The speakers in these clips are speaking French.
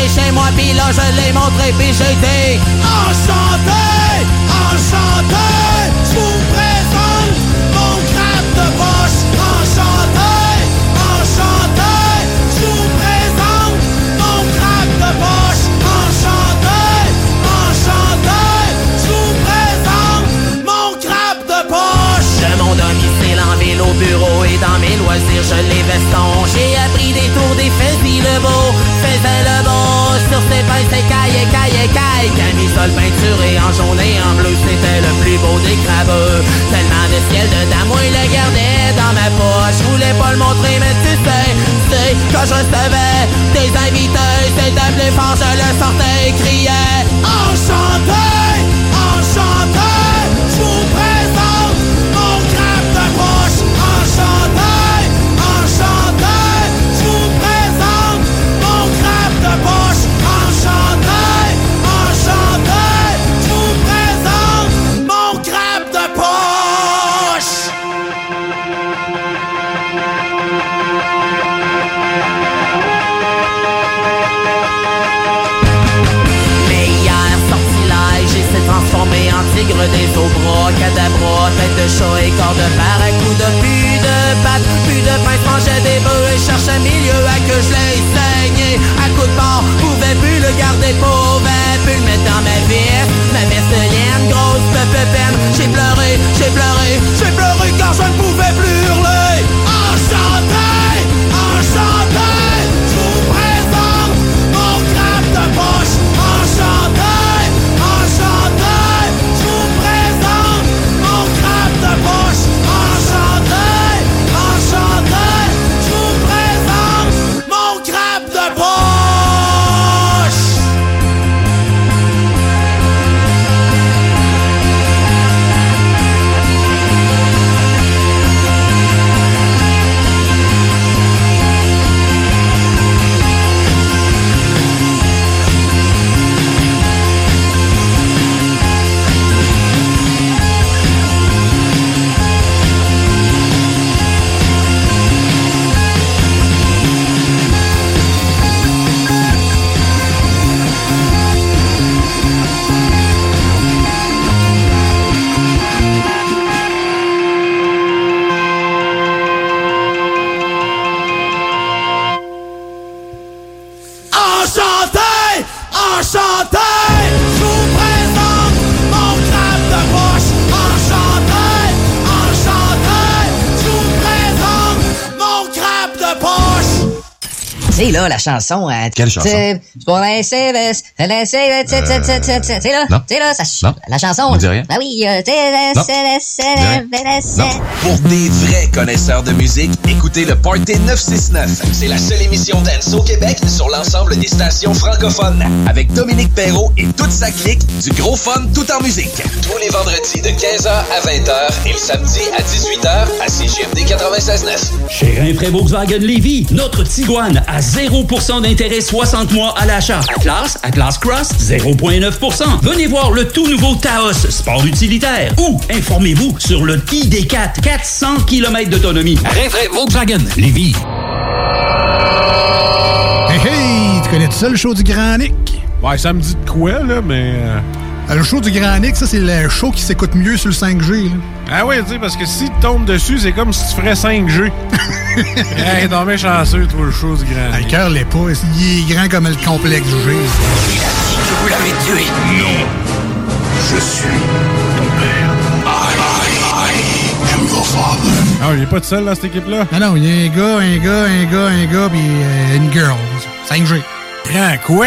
Ramené chez moi, puis là je l'ai montré, puis j'ai dit Enchanté, enchanté, je vous présente mon crabe de poche. Enchanté, enchanté, je vous présente mon crabe de poche. Enchanté, enchanté, je vous présente mon crabe de poche. De mon domicile en ville au bureau et dans mes loisirs, je les veston. J'ai appris des tours des fusils le beau, faisait le beau sur ses pinces, ses cailles, cailles, cailles. Camisole peinturée en jaune et en bleu, c'était le plus beau des crabeux. Tellement de ciel dedans, moi il le gardait dans ma poche. Je voulais pas le montrer, mais tu sais, c'est quand je recevais des invités, plus fort, je le sortais et criais enchanté, cadabra, tête de chat et corps de barracuda, plus de pattes, plus de pince, mangeait des bœufs et cherchait milieu à que je l'ai saigné. À coup de mort, pouvais plus le garder, pouvais plus le mettre dans ma veste, ma veste de laine, grosse peine. J'ai pleuré, j'ai pleuré, j'ai pleuré quand je ne pouvais plus enchanté, sais, là, la chanson. euh, Quelle chanson? C'est pour laisser le- laisser le- tu sais, tu sais, tu sais, tu sais, tu sais, tu sais, là. non. Tu sais, là, ça. Non. La chanson. Me dit rien. Ah oui. Pour des vrais connaisseurs de musique, écoutez le Party 969. C'est la seule émission dance au Québec sur l'ensemble des stations francophones. Avec Dominique Perrault et toute sa clique, du gros fun tout en musique. Tous les vendredis de 15h à 20h et le samedi à 18h à CGMD 96.9. Chez Rinfraie Volkswagen Lévy, notre Tiguan à 0% d'intérêt 60 mois à l'achat. Atlas, Atlas Cross, 0,9%. Venez voir le tout nouveau Taos, sport utilitaire. Ou informez-vous sur le ID4, 400 km d'autonomie. Rinfraie Volkswagen Lévy. Hey hey, tu connais tout ça le show du Grand Nick? Ouais, ça me dit de quoi, là, mais. Euh, Le show du Grand Nick, ça, c'est le show qui s'écoute mieux sur le 5G. là. Ah oui, tu sais, parce que si tu tombes dessus, c'est comme si tu ferais 5G. hey, non, mais chanceux, toi, le show du grand. Ah, Le cœur l'est pas. Il est grand comme le complexe G. Que vous l'avez tué Non. Je suis ton père. I, I, I am your father. Ah, il est pas tout seul dans cette équipe-là? Non, non, il y a un gars, un gars, un gars, un gars, puis euh, une girl. 5G. Grand quoi?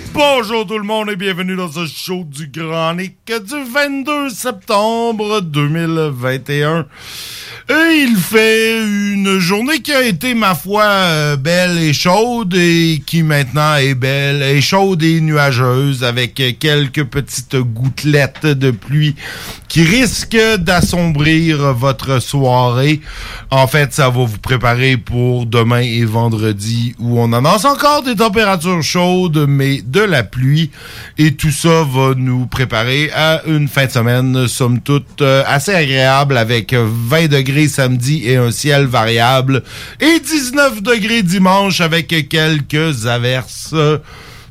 bonjour tout le monde et bienvenue dans ce show du Grand Nick du 22 septembre 2021. Et il fait une journée qui a été, ma foi, euh, belle et chaude et qui maintenant est belle et chaude et nuageuse avec quelques petites gouttelettes de pluie qui risquent d'assombrir votre soirée. En fait, ça va vous préparer pour demain et vendredi où on annonce encore des températures chaudes mais de la pluie et tout ça va nous préparer à une fin de semaine somme toute euh, assez agréable avec 20 degrés samedi et un ciel variable et 19 degrés dimanche avec quelques averses.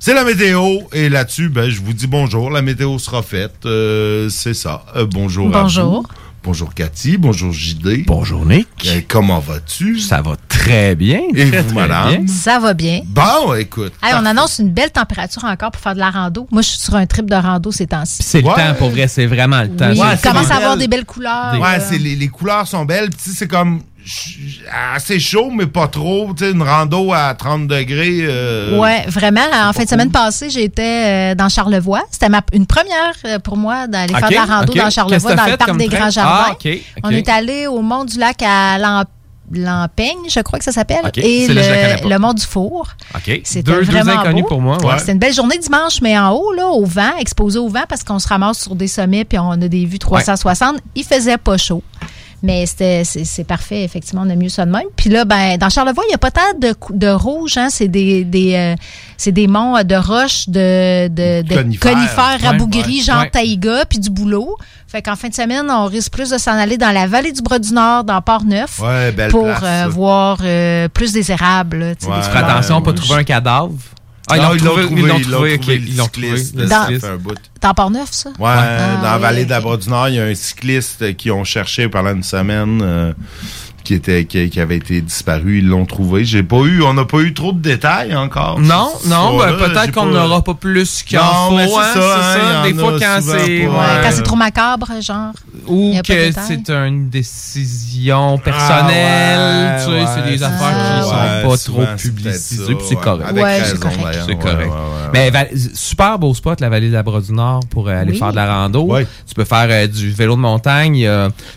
C'est la météo et là-dessus, ben, je vous dis bonjour. La météo sera faite. Euh, c'est ça. Euh, bonjour. Bonjour. Bonjour Cathy. Bonjour JD. Bonjour Nick. Euh, comment vas-tu? Ça va très bien. Et très, vous, très madame? bien. Ça va bien. Bon, écoute. Hey, on annonce une belle température encore pour faire de la rando. Moi, je suis sur un trip de rando ces temps-ci. C'est Ouais. le temps, pour vrai, c'est vraiment le temps. Oui, Ouais, commence à avoir des belles couleurs. Ouais, euh, c'est les, les couleurs sont belles. C'est comme assez chaud, mais pas trop. Tu sais, une rando à 30 degrés. euh, Ouais, vraiment. En fin de cool. semaine passée, j'étais euh, dans Charlevoix. C'était ma- une première euh, pour moi d'aller faire de la rando dans Charlevoix, dans le parc des? Grands Jardins. Ah, ok. On est allé au Mont du Lac à Lam- Lampaigne, je crois que ça s'appelle, et le, le Mont du Four. OK. C'était Deux, deux vraiment inconnus beau. pour moi. Ouais. C'était une belle journée dimanche, mais en haut, là, au vent, exposé au vent, parce qu'on se ramasse sur des sommets puis on a des vues 360. Il faisait pas chaud. Mais c'était c'est c'est parfait, effectivement, on a mieux ça de même. Puis là, ben, dans Charlevoix, il n'y a pas tant de, de rouge, hein, c'est des, des, euh, c'est des monts euh, de roches, de, de, de Conifères. conifères Ouais, rabougris, ouais, genre ouais. taïga, puis du boulot. Fait qu'en fin de semaine, on risque plus de s'en aller dans la vallée du Bras-du-Nord, dans Port-Neuf, Ouais, belle pour place, euh, voir euh, plus des érables. là, tu sais, Ouais. des attention à pas ouais. trouver un cadavre. Ah, Non, ils l'ont trouvé. Ils l'ont trouvé. Ils l'ont trouvé. bout. Dans Port-Neuf, ça? Ouais, Ah, dans la oui, vallée ok. de la Bras-du-Nord, il y a un cycliste qui ont cherché pendant une semaine euh, qui était qui, qui avait été disparu. Ils l'ont trouvé. J'ai pas eu, on n'a pas eu trop de détails encore. Non, non, ben, peut-être qu'on pas- n'aura pas plus qu'il faut. c'est hein, ça, hein, ça. Des fois, quand c'est. pas, Ouais, c'est trop macabre, genre. Ou pas que c'est une décision personnelle. Ah, ouais, tu sais, c'est des affaires ça. qui sont Ouais, pas trop publicisées, puis c'est correct. Ouais, c'est correct. C'est correct. Mais super beau spot, la vallée de la Bras du Nord, pour aller faire de la rando. Tu peux faire euh, du vélo de montagne.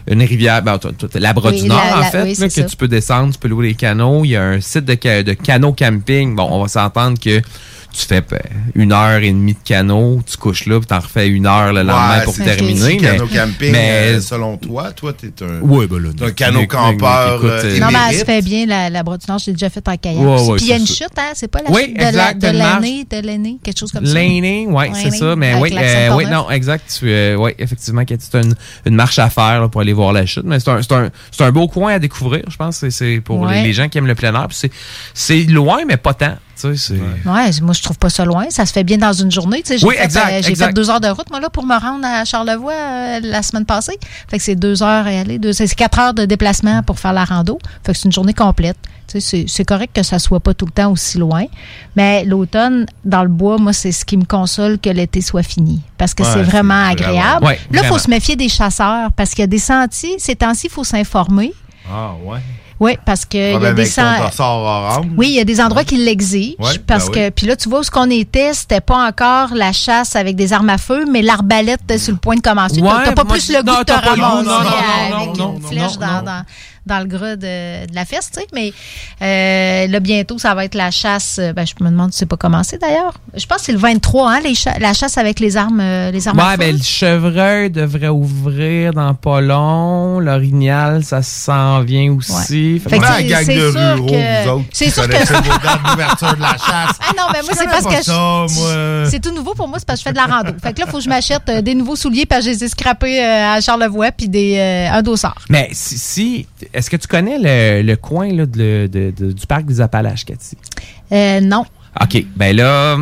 Une rivière, ben, la Bras du Nord, en la- fait, oui, là, que ça. tu peux descendre, tu peux louer les canots. Il y a un site de, de canot camping. Bon, on va s'entendre que tu fais ben, une heure et demie de canot, tu couches là, puis t'en refais une heure le lendemain Ouais, pour terminer. Mais, canot camping, mais- euh, selon toi, toi, t'es un, Ouais, ben là, t'es un canot campeur écoute, euh, euh, Non, mais elle se fait bien, la, la bras du Nord. Je l'ai déjà fait en kayak. Ouais, aussi. ouais, Puis il y a une ça. chute, hein? C'est pas la Oui, chute de, exact, l'année, de l'année, quelque chose comme ça. Laney, oui, c'est ça. Mais oui, euh, oui, non, exact. Tu, euh, oui, effectivement, c'est une, une marche à faire là, pour aller voir la chute. Mais c'est un, c'est un, c'est un beau coin à découvrir, je pense. C'est- C'est pour les, les gens qui aiment le plein air. C'est loin, mais pas tant. Tu sais, c'est- Ouais, moi, je trouve pas ça loin. Ça se fait bien dans une journée. Tu sais, J'ai Oui, euh, j'ai fait deux heures de route, moi, là, pour me rendre à Charlevoix euh, la semaine passée. Fait que c'est deux heures et aller. Deux, c'est quatre heures de déplacement pour faire la rando. Fait que c'est une journée complète. Tu sais, c'est, c'est correct que ça soit pas tout le temps aussi loin. Mais l'automne, dans le bois, moi, c'est ce qui me console que l'été soit fini. Parce que Ouais, c'est vraiment agréable. Ouais, là, il faut se méfier des chasseurs parce qu'il y a des sentiers. Ces temps-ci, il faut s'informer. Ah, ouais. Oui, parce que il y a Problème des orange. Oui, il y a des endroits qui l'exigent. Ouais, parce ben que, oui. puis là, tu vois où ce qu'on était, c'était pas encore la chasse avec des armes à feu, mais l'arbalète était sur le point de commencer. T'as- Ouais, t'as pas moi, plus le goût de te ramasser avec non, une flèche non, dans, non. Dans, le gras de, de la fesse, tu sais. Mais euh, là, bientôt, ça va être la chasse. euh, Ben, je me demande si c'est pas commencé d'ailleurs. Je pense que c'est le 23, hein, les cha- la chasse avec les armes, euh, les armes Ouais, ben le chevreuil devrait ouvrir dans pas long. L'orignal, ça s'en vient aussi. Fait que la gang de que- vous autres, c'est sûr que- de la chasse? Ah non, mais moi, Je c'est parce que je- c'est tout nouveau pour moi, c'est parce que je fais de la rando. Fait que là, il faut que je m'achète euh, des nouveaux souliers parce que je les ai scrappés euh, à Charlevoix puis des, euh, un dossard. Mais si, si- est-ce que tu connais le, le coin là, de- de- de- du parc des Appalaches, Cathy? Euh, non. OK, ben là,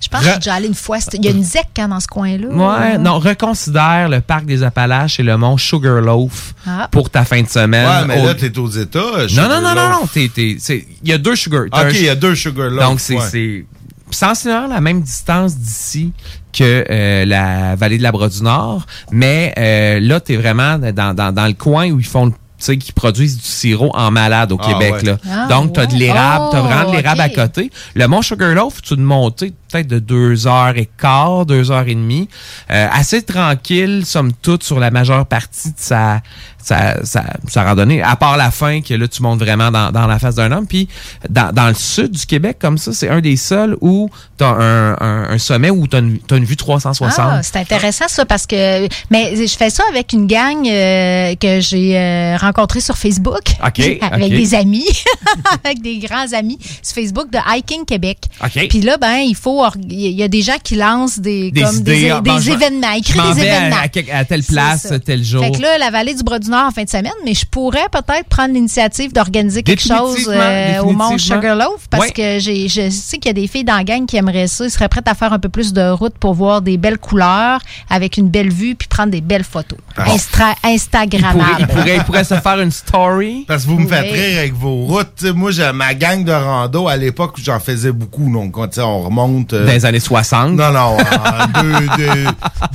Je pense que je suis déjà allée une fois. Il y a une ZEC hein, dans ce coin-là. ouais, non, reconsidère le parc des Appalaches et le mont Sugarloaf Ah. pour ta fin de semaine. Ouais, mais Au- là, t'es aux États. non, non, non, non, non, t'es- t'es- c'est- il y a deux Sugar. OK, il y a deux Sugar Loaf. Donc, c'est ouais. c'est sensiblement la même distance d'ici que euh, la vallée de la Bras du Nord, mais euh, là, tu es vraiment dans, dans, dans le coin où ils font le- qui produisent du sirop en malade au Ah, Québec. ouais. Là. Ah, Donc, tu as de l'érable, tu as Oh, vraiment de l'érable à côté. Le Mont Sugarloaf, tu une montée peut-être de deux heures et quart, deux heures et demie. Euh, assez tranquille, somme toute, sur la majeure partie de sa, sa, sa randonnée, à part la fin que là, tu montes vraiment dans, dans la face d'un homme. Puis, dans, dans le sud du Québec, comme ça, c'est un des seuls où tu as un, un, un sommet où tu as, une vue 360. Ah, c'est intéressant ça parce que mais je fais ça avec une gang euh, que j'ai euh, rencontrée sur Facebook OK, avec des amis, avec des grands amis sur Facebook de Hiking Québec. OK. Puis là ben il faut il y a des gens qui lancent des Des comme des, idées, des ah, bon, je m'en- événements, des à- événements. à, telle place, ça. tel jour. Fait que là, la vallée du En fin de semaine, mais je pourrais peut-être prendre l'initiative d'organiser quelque chose euh, au Mont. Sugarloaf parce que j'ai, je sais qu'il y a des filles dans la gang qui aimeraient ça. Ils seraient prêtes à faire un peu plus de route pour voir des belles couleurs avec une belle vue puis prendre des belles photos. Ah. Instra- il, pourrait, Instagrammables. il, pourrait, il pourrait se faire une story. Parce que vous me faites rire avec vos routes. Moi, j'ai ma gang de rando à l'époque où j'en faisais beaucoup. Donc, quand, on remonte. euh, Dans les années 60. Non, non, en deux- deux-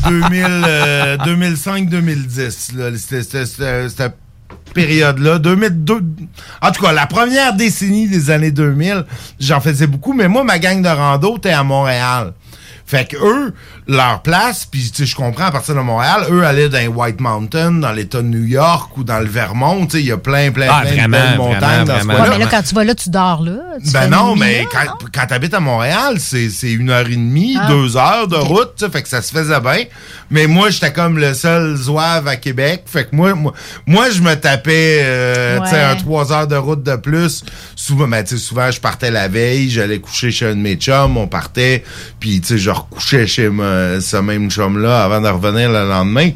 2000, euh, 2005-2010. là. C'était- C'était c'était- cette période-là. 2002. En tout cas, la première décennie des années 2000, j'en faisais beaucoup. Mais moi, ma gang de rando était à Montréal. Fait que eux, leur place, puis tu sais, je comprends à partir de Montréal, eux allaient dans les White Mountain, dans l'État de New York ou dans le Vermont. Tu sais, il y a plein, plein, Ah, plein vraiment, de belles montagnes vraiment, dans ce vraiment. Ouais, mais là, quand tu vas là, tu dors là. Tu Ben non, mais là, quand, non? quand t'habites à Montréal, c'est c'est une heure et demie, Ah. deux heures de route, tu sais, fait que ça se faisait bien. Mais moi, j'étais comme le seul zouave à Québec. Fait que moi, moi, moi je me tapais euh, tu sais, Ouais. un trois heures de route de plus. Souvent, ben, tu souvent, je partais la veille, j'allais coucher chez un de mes chums, on partait, puis tu sais, je recouchais chez me- ce même chum-là avant de revenir le lendemain.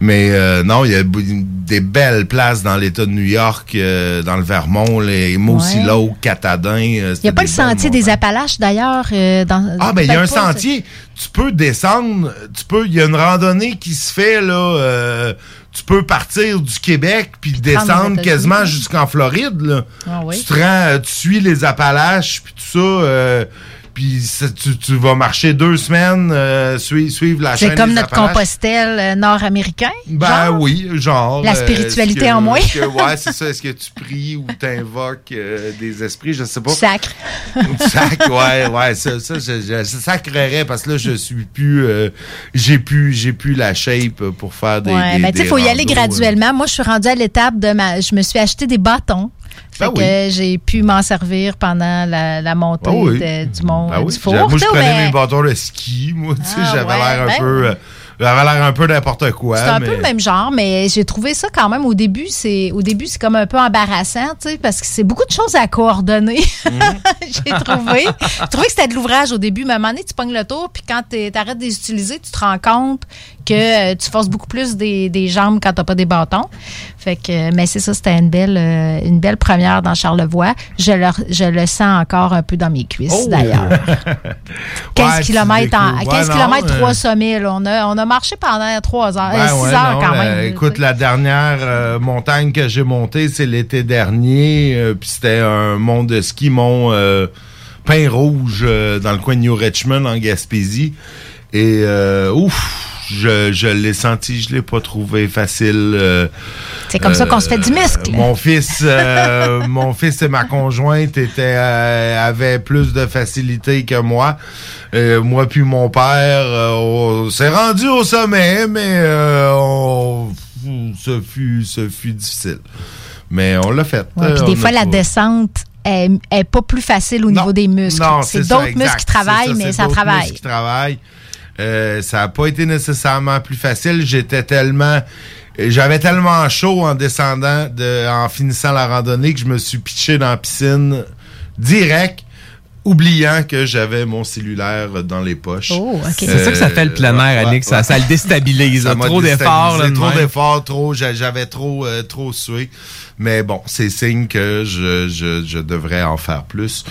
Mais euh, non, il y a des belles places dans l'État de New York, euh, dans le Vermont, les Mossy Ouais. Catadin. euh, Il n'y a pas le sentier des Appalaches, d'ailleurs. euh, dans, ah, ben, il y a un peut-être pas, sentier. Tu peux descendre, tu peux, il y a une randonnée qui se fait, là, euh, tu peux partir du Québec puis descendre quasiment jusqu'en Floride, là. Ah oui. Tu te rends, euh, tu suis les Appalaches puis tout ça, euh, puis tu, tu vas marcher deux semaines, euh, sui- suivre la chaîne C'est comme notre. Compostelle euh, nord-américain. Ben genre? oui, genre. La euh, spiritualité que- en moins. que- ouais, c'est ça. Est-ce que tu pries ou t'invoques euh, des esprits? Je sais pas. Sacre. Sac, ouais, ouais, ça, ça, je, je, sacrerais parce que là, je suis plus, euh, j'ai plus, j'ai plus la shape pour faire des. Ouais, mais tu sais, il faut y aller euh. graduellement. Moi, je suis rendue à l'étape de ma. Je me suis acheté des bâtons. Fait Ben que j'ai pu m'en servir pendant la, la montée Ah oui. de- du mont Ben oui, du four. Moi, je prenais mais mes bâtons de ski. Moi, tu sais, Ah, j'avais ouais, l'air un ben peu, euh, j'avais l'air un peu n'importe quoi. C'est un mais- peu le même genre, mais j'ai trouvé ça quand même au début, c'est au début c'est comme un peu embarrassant, tu sais, parce que c'est beaucoup de choses à coordonner. j'ai trouvé, j'ai trouvé que c'était de l'ouvrage au début, mais à un moment donné tu pognes le tour, puis quand tu arrêtes de les utiliser, tu te rends compte que euh, tu forces beaucoup plus des, des jambes quand t'as pas des bâtons. Fait que, mais c'est ça, c'était une belle, euh, une belle première dans Charlevoix. Je le, je le sens encore un peu dans mes cuisses Oh! d'ailleurs. 15 Ouais, tu km en, découvres. 15 Ouais, km, non, trois euh, sommets. là. On, a, on a marché pendant 3 heures, Ben 6 ouais, heures non, quand même. écoute, la dernière euh, montagne que j'ai montée, c'est l'été dernier. euh, Puis c'était un mont de ski, mont euh, Pain Rouge, euh, dans le coin de New Richmond, en Gaspésie. Et euh, ouf, je, je l'ai senti, je l'ai pas trouvé facile. euh, C'est comme ça qu'on se fait du muscle. Mon fils, euh, mon fils et ma conjointe étaient, euh, avaient plus de facilité que moi. Euh, moi puis mon père, euh, on s'est rendu au sommet, mais euh, on- ce fut, ce fut difficile. Mais on l'a fait. Ouais, puis Euh, des fois, la descente est, est pas plus facile au niveau des muscles. C'est d'autres muscles qui travaillent, ça, mais ça travaille. Euh, ça n'a pas été nécessairement plus facile. J'étais tellement. J'avais tellement chaud en descendant, de, en finissant la randonnée, que je me suis pitché dans la piscine direct, oubliant que j'avais mon cellulaire dans les poches. Oh, ok. C'est ça que ça fait le plein air, Annick. Ça- ça le déstabilise, m'a Trop d'efforts, Trop d'efforts, trop. j'a- J'avais trop, euh, trop sué. Mais bon, c'est signe que je, je, je devrais en faire plus.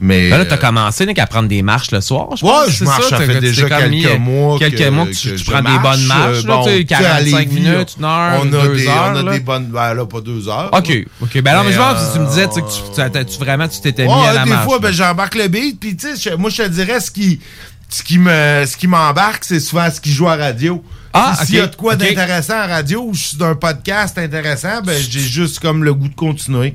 Mais. Ben là, t'as euh, commencé Nick, à prendre des marches le soir. Je Ouais, pense, je marche, ça? T'as- fait déjà quelques mois Quelques que- mois que tu, que tu je prends des bonnes marches, Euh, là, bon, tu sais, tu sais, à 45 Lévis, minutes, une heure, on a deux des, heures. On a là. des bonnes. Ben là, pas deux heures. OK, OK. Ben non, mais je Mais, pense que tu me disais que tu, tu, vraiment, tu t'étais mis à la des marche. fois, là. ben, j'embarque le beat, puis tu sais, je- moi, je te dirais, ce qui, ce qui me, ce qui m'embarque, c'est souvent ce qui joue à radio. Ah, Si- S'il y a de quoi d'intéressant à radio ou je suis d'un podcast intéressant, ben, j'ai juste comme le goût de continuer.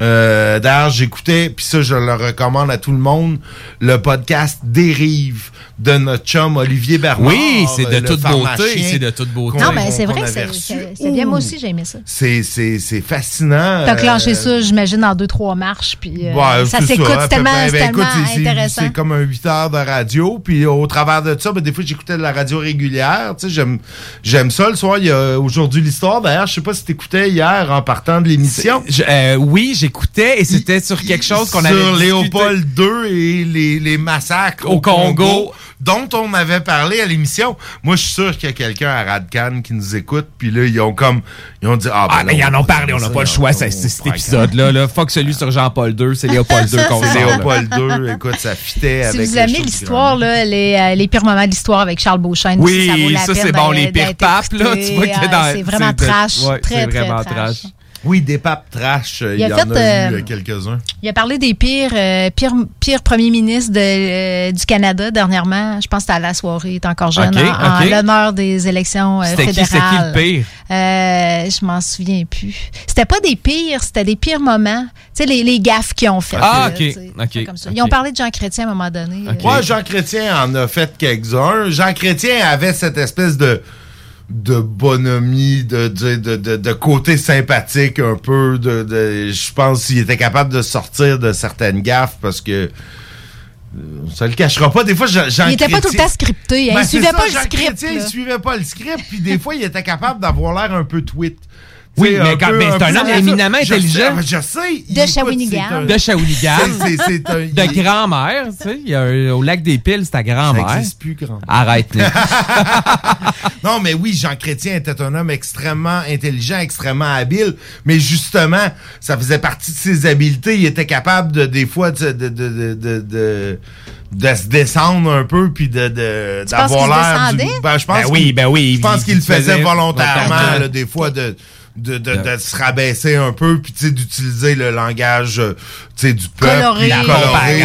Euh, D'ailleurs, j'écoutais, puis ça, je le recommande à tout le monde, le podcast Dérive de notre chum Olivier Bernard. Oui, c'est de le toute beauté. C'est de toute beauté. Non, mais c'est vrai que c'est- bien. Moi aussi, j'ai aimé ça. C'est, c'est, c'est fascinant. T'as clenché Euh, ça, j'imagine, en deux, trois marches. Puis euh, ça s'écoute peu tellement, Ben, c'est- intéressant. C'est comme un 8 heures de radio. Puis au travers de ça, ben, des fois, j'écoutais de la radio régulière. Tu sais, j'aime, j'aime ça. Le soir, il y a aujourd'hui l'histoire. D'ailleurs, je sais pas si t'écoutais hier en partant de l'émission. Euh, oui, j'écoutais et c'était sur quelque chose qu'on Sur avait discuté. Léopold II et les, les massacres au, Au Congo. Dont on avait parlé à l'émission. Moi, je suis sûr qu'il y a quelqu'un à Radcan qui nous écoute. Puis là, ils ont comme, ils ont dit, ah, ben Ah, mais là, ils en on ont parlé, on n'a pas le choix, c'est cet épisode-là. Là. Fuck celui sur Jean-Paul II, c'est Léopold II qu'on. Léopold II. Écoute, ça fitait Si avec vous le aimez l'histoire, là, les, euh, les pires moments de l'histoire avec Charles Beauchesne, Oui, ça vaut la ça, peine c'est bon, les pires papes, là, tu vois a Ah, dans- C'est vraiment trash. très, c'est très vraiment trash. Oui, des papes trash. euh, Il y, en fait, a eu euh, euh, quelques-uns. Il a parlé des pires, euh, pires, pires premiers ministres de, euh, du Canada dernièrement. Je pense que c'était à la soirée, il est encore jeune, Ok, en, l'honneur des élections euh, C'était qui, fédérales. c'était qui le pire? Euh, je m'en souviens plus. C'était pas des pires, c'était des pires moments. Tu sais, les, les gaffes qu'ils ont faites. Ah, là, ok, Comme ça. Ils ont parlé de Jean Chrétien à un moment donné. euh, Ouais, Jean Chrétien en a fait quelques-uns. Jean Chrétien avait cette espèce de de bonhomie, de, de, de, de, côté sympathique un peu. De, de, je pense qu'il était capable de sortir de certaines gaffes parce que euh, ça le cachera pas. Des fois, Jean il était pas tout le temps scripté. hein. Ben, il suivait ça, pas le script. Chrétien, il suivait pas le script, puis des fois, il était capable d'avoir l'air un peu tweet. Oui, mais quand- mais c'est un homme éminemment Je sais, intelligent. Je sais. De Shawinigan. De Shawinigan. C'est- c'est- c'est un- De grand-mère, tu sais. il y a un- au lac des Piles, c'est ta Ça grand-mère. n'existe plus, grand. Arrête. Non, mais oui, Jean Chrétien était un homme extrêmement intelligent, extrêmement habile, mais justement, ça faisait partie de ses habiletés. Il était capable de, des fois, de, de, de, de, de, de- de se descendre un peu, puis de, de, Tu penses d'avoir l'air. Ben, je pense Ben oui, qu'il- ben oui, Je pense il- qu'il le faisait volontairement. là, des fois, de. De, de, de se rabaisser un peu puis tu sais d'utiliser le langage euh, tu sais du peuple Coloré. puis La coloré,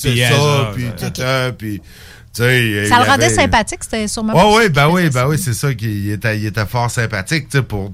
puis puis, ça euh, puis euh, tata, puis tu sais il Ça le rendait avait- sympathique, c'était sûrement. Pour ouais, ça ben oui, ben ça. oui, c'est ça qu'il était, il était fort sympathique, tu sais, pour,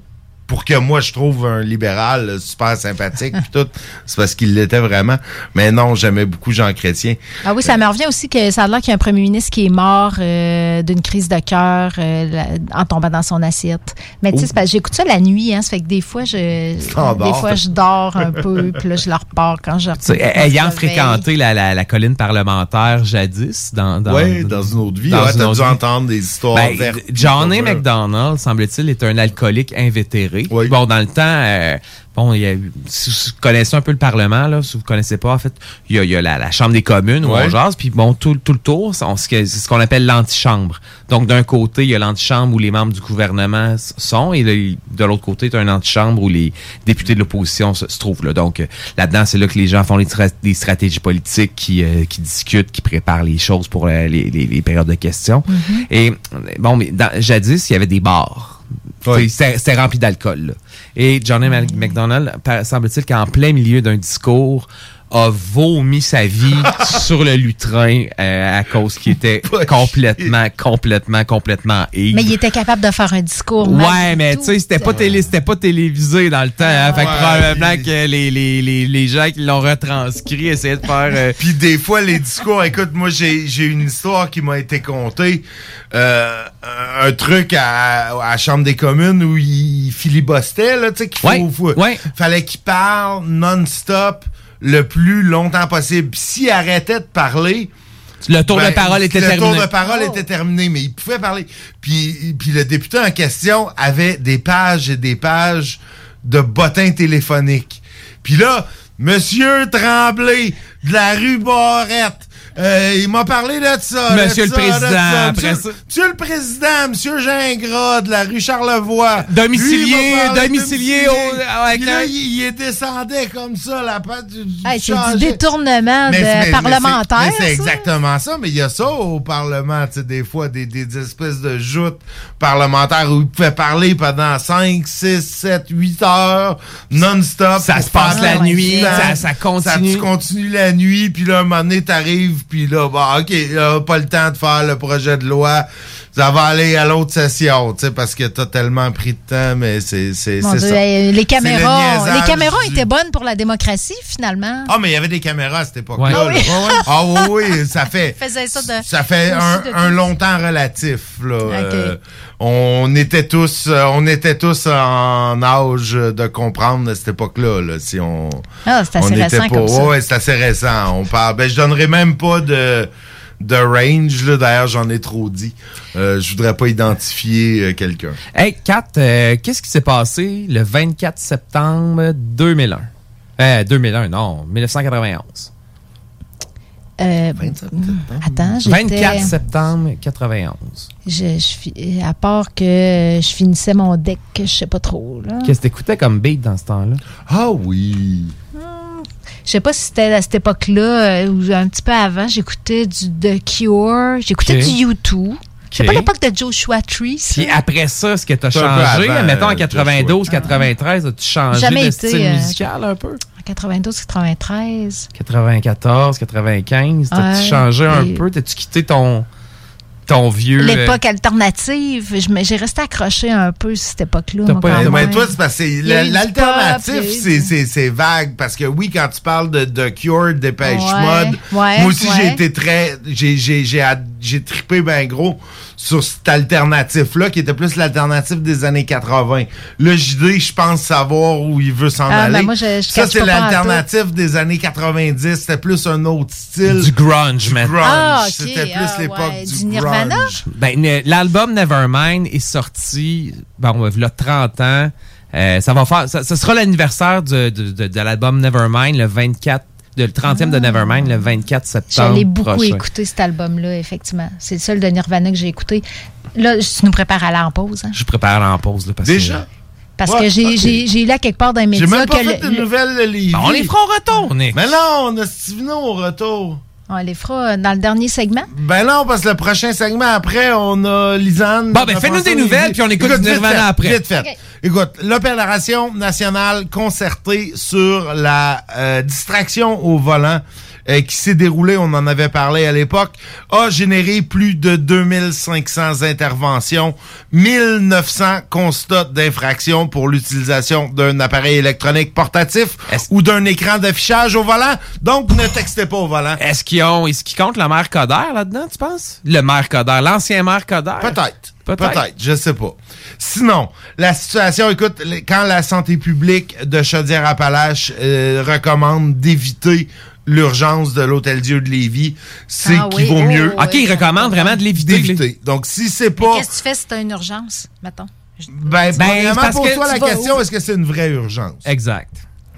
pour que moi je trouve un libéral euh, super sympathique pis tout, c'est parce qu'il l'était vraiment. Mais non, j'aimais beaucoup Jean Chrétien. Ah oui, ça me revient aussi que ça a l'air qu'il y a un premier ministre qui est mort euh, d'une crise de cœur euh, la- en tombant dans son assiette. Mais tu sais, que j'écoute ça la nuit, hein, ça fait que des fois, je, T'endors. des fois, je dors un peu, puis là, je le repars quand je sais, quand je ayant fréquenté la, la, la colline parlementaire jadis, dans, dans, ouais, dans une autre vie, dans ouais, une t'as autre dû vie. entendre des histoires Ben, vertes. John A. Ouais. McDonald, semble-t-il, est un alcoolique invétéré. Oui. Bon, dans le temps, euh, bon, il y a, si vous connaissez un peu le Parlement, là, si vous connaissez pas, en fait, il y a, il y a la, la Chambre des communes où Ouais. on jase, puis bon, tout, tout le tour, c'est ce qu'on appelle l'antichambre. Donc, d'un côté, il y a l'antichambre où les membres du gouvernement sont, et de, de l'autre côté, tu as une antichambre où les députés de l'opposition se, se trouvent. Là. Donc, euh, là-dedans, c'est là que les gens font les tra- des stratégies politiques, qui, euh, qui discutent, qui préparent les choses pour euh, les, les- les périodes de questions. Et euh, bon, mais dans, jadis, il y avait des bars. C'était rempli d'alcool. Et Johnny McDonald, semble-t-il qu'en plein milieu d'un discours, a vomi sa vie sur le lutrin euh, à cause qu'il était complètement, complètement, complètement ivre. Mais il était capable de faire un discours. Ouais, mais tu sais, c'était pas, télé, c'était pas télévisé dans le temps. Hein, fait que probablement que les, les, les, les gens qui l'ont retranscrit essayaient de faire. euh, Puis des fois, les discours, écoute, moi, j'ai j'ai une histoire qui m'a été contée. Euh, un, un truc à, à la Chambre des communes où il filibostait, là, tu sais, qu'il faut, Ouais, faut- ouais. fallait qu'il parle non-stop le plus longtemps possible. S'il arrêtait de parler... Le tour de parole était le terminé. tour de parole Oh. était terminé, mais il pouvait parler. Puis, puis le député en question avait des pages et des pages de bottins téléphoniques. Puis là, Monsieur Tremblay de la rue Barrette, euh, il m'a parlé de ça. de Monsieur le ça, de Président, ça. après Monsieur- ça. Monsieur le Président, Monsieur Gingras de la rue Charlevoix. Domicilié- Lui, il parlé de domicilié au- avec Puis là, un- il, il descendait comme ça, la patte du, du Hey, c'est du détournement Mais- de mais- parlementaire. c'est- exactement ça, mais il y a ça au Parlement, tu sais, des fois, des, des espèces de joutes parlementaires où ils pouvaient parler pendant 5, 6, 7, 8 heures, non-stop. Ça se passe la nuit, ça- ça continue. Ça continue la nuit, puis là, un moment donné, t'arrives, puis là, bah, OK, pas le temps de faire le projet de loi. Ça va aller à l'autre session, tu sais, parce que t'as tellement pris de temps, mais c'est c'est- ça. les le caméras, les caméras du- étaient bonnes pour la démocratie finalement. Ah, mais il y avait des caméras à cette époque-là. Ouais. Ah oui. Ah oui, oui, ça fait. Ça de- Ça fait un, long temps relatif. Là. Euh, on était tous, euh, on était tous en âge de comprendre à cette époque-là. Là, si on, Ah, c'est assez récent pas- comme ça. Ouais, c'est assez récent. On parle. Ben, je donnerai même pas de de range. Là. D'ailleurs, j'en ai trop dit. Euh, je voudrais pas identifier euh, quelqu'un. Hey, Kat, euh, qu'est-ce qui s'est passé le 24 septembre 2001? Euh, 2001, non, 1991. Euh, attends, j'étais... 24 septembre 91. Je, je fi- à part que je finissais mon deck, je sais pas trop. Là. Qu'est-ce que t'écoutais comme beat dans ce temps-là? Ah oui! Je sais pas si c'était à cette époque-là euh, ou un petit peu avant. J'écoutais du The Cure, j'écoutais du U2. C'est Ok. pas l'époque de Joshua Tree, ça? Puis après ça, ce que t'as changé, avant, mettons en euh, 92, 93, as-tu changé Jamais de été, style euh, musical un peu? En 92, 93. 94, 95, t'as-tu Ouais, changé un et- peu? T'as-tu quitté ton, ton vieux... euh, L'époque alternative, j'ai resté accroché un peu sur cette époque-là. Mais, toi, c'est parce que Il y a la- eu du l'alternatif, pop, il y a eu c'est- vague. Parce que oui, quand tu parles de, de Cure, Dépêche Mode, ouais, moi aussi, j'ai été très. J'ai j'ai- j'ai trippé ben gros sur cette alternatif-là, qui était plus l'alternative des années 80. Le JD, je pense savoir où il veut s'en Ah, aller. ben moi, je- je Ça, c'est l'alternative des années 90. C'était plus un autre style. Du grunge, Du man. grunge. Ah, ok. C'était plus Ah, l'époque ouais. du, Du Nirvana? grunge. Ben, l'album Nevermind est sorti, bon, il y a 30 ans. Euh, ça va faire, ça, ça sera l'anniversaire de, de, de- de l'album Nevermind, le 24, de, le 30e de Nevermind, le 24 septembre. J'allais beaucoup prochain. écouter cet album-là, effectivement. C'est le seul de Nirvana que j'ai écouté. Là, tu nous prépares à aller en pause. hein? Je prépare en pause, là, parce Déjà? Parce Ouais, que j'ai ok. j'ai- j'ai lu à quelque part dans les J'ai médias même pas que fait le- de le- nouvelles Lévis. Ben, on les fera au retour, Nick. Mais non, on a Steven au retour. On les fera dans le dernier segment? Ben non, parce que le prochain segment après, on a Lisanne. Bon, ben, fais-nous des nouvelles, puis on écoute du vite fait, après. Vite fait. Écoute, l'opération nationale concertée sur la euh, distraction au volant euh, qui s'est déroulée, on en avait parlé à l'époque, a généré plus de 2500 interventions, 1900 constats d'infraction pour l'utilisation d'un appareil électronique portatif ou d'un écran d'affichage au volant. Donc, ne textez pas au volant. Est-ce qu'ils ont, est-ce qu'ils comptent le maire Coder là-dedans, tu penses? Le maire Coder, l'ancien maire Coder? Peut-être. Peut-être. Peut-être. je sais pas. Sinon, la situation, écoute, quand la santé publique de Chaudière-Appalaches euh, recommande d'éviter l'urgence de l'Hôtel Dieu de Lévis, c'est Ah qu'il oui, vaut oh, mieux. OK, ils recommandent vraiment de l'éviter. d'éviter. Donc, si c'est pas... Qu'est-ce que tu fais si t'as une urgence, mettons? Ben, Ben, que pose-toi tu la question, où? est-ce que c'est une vraie urgence? Exact.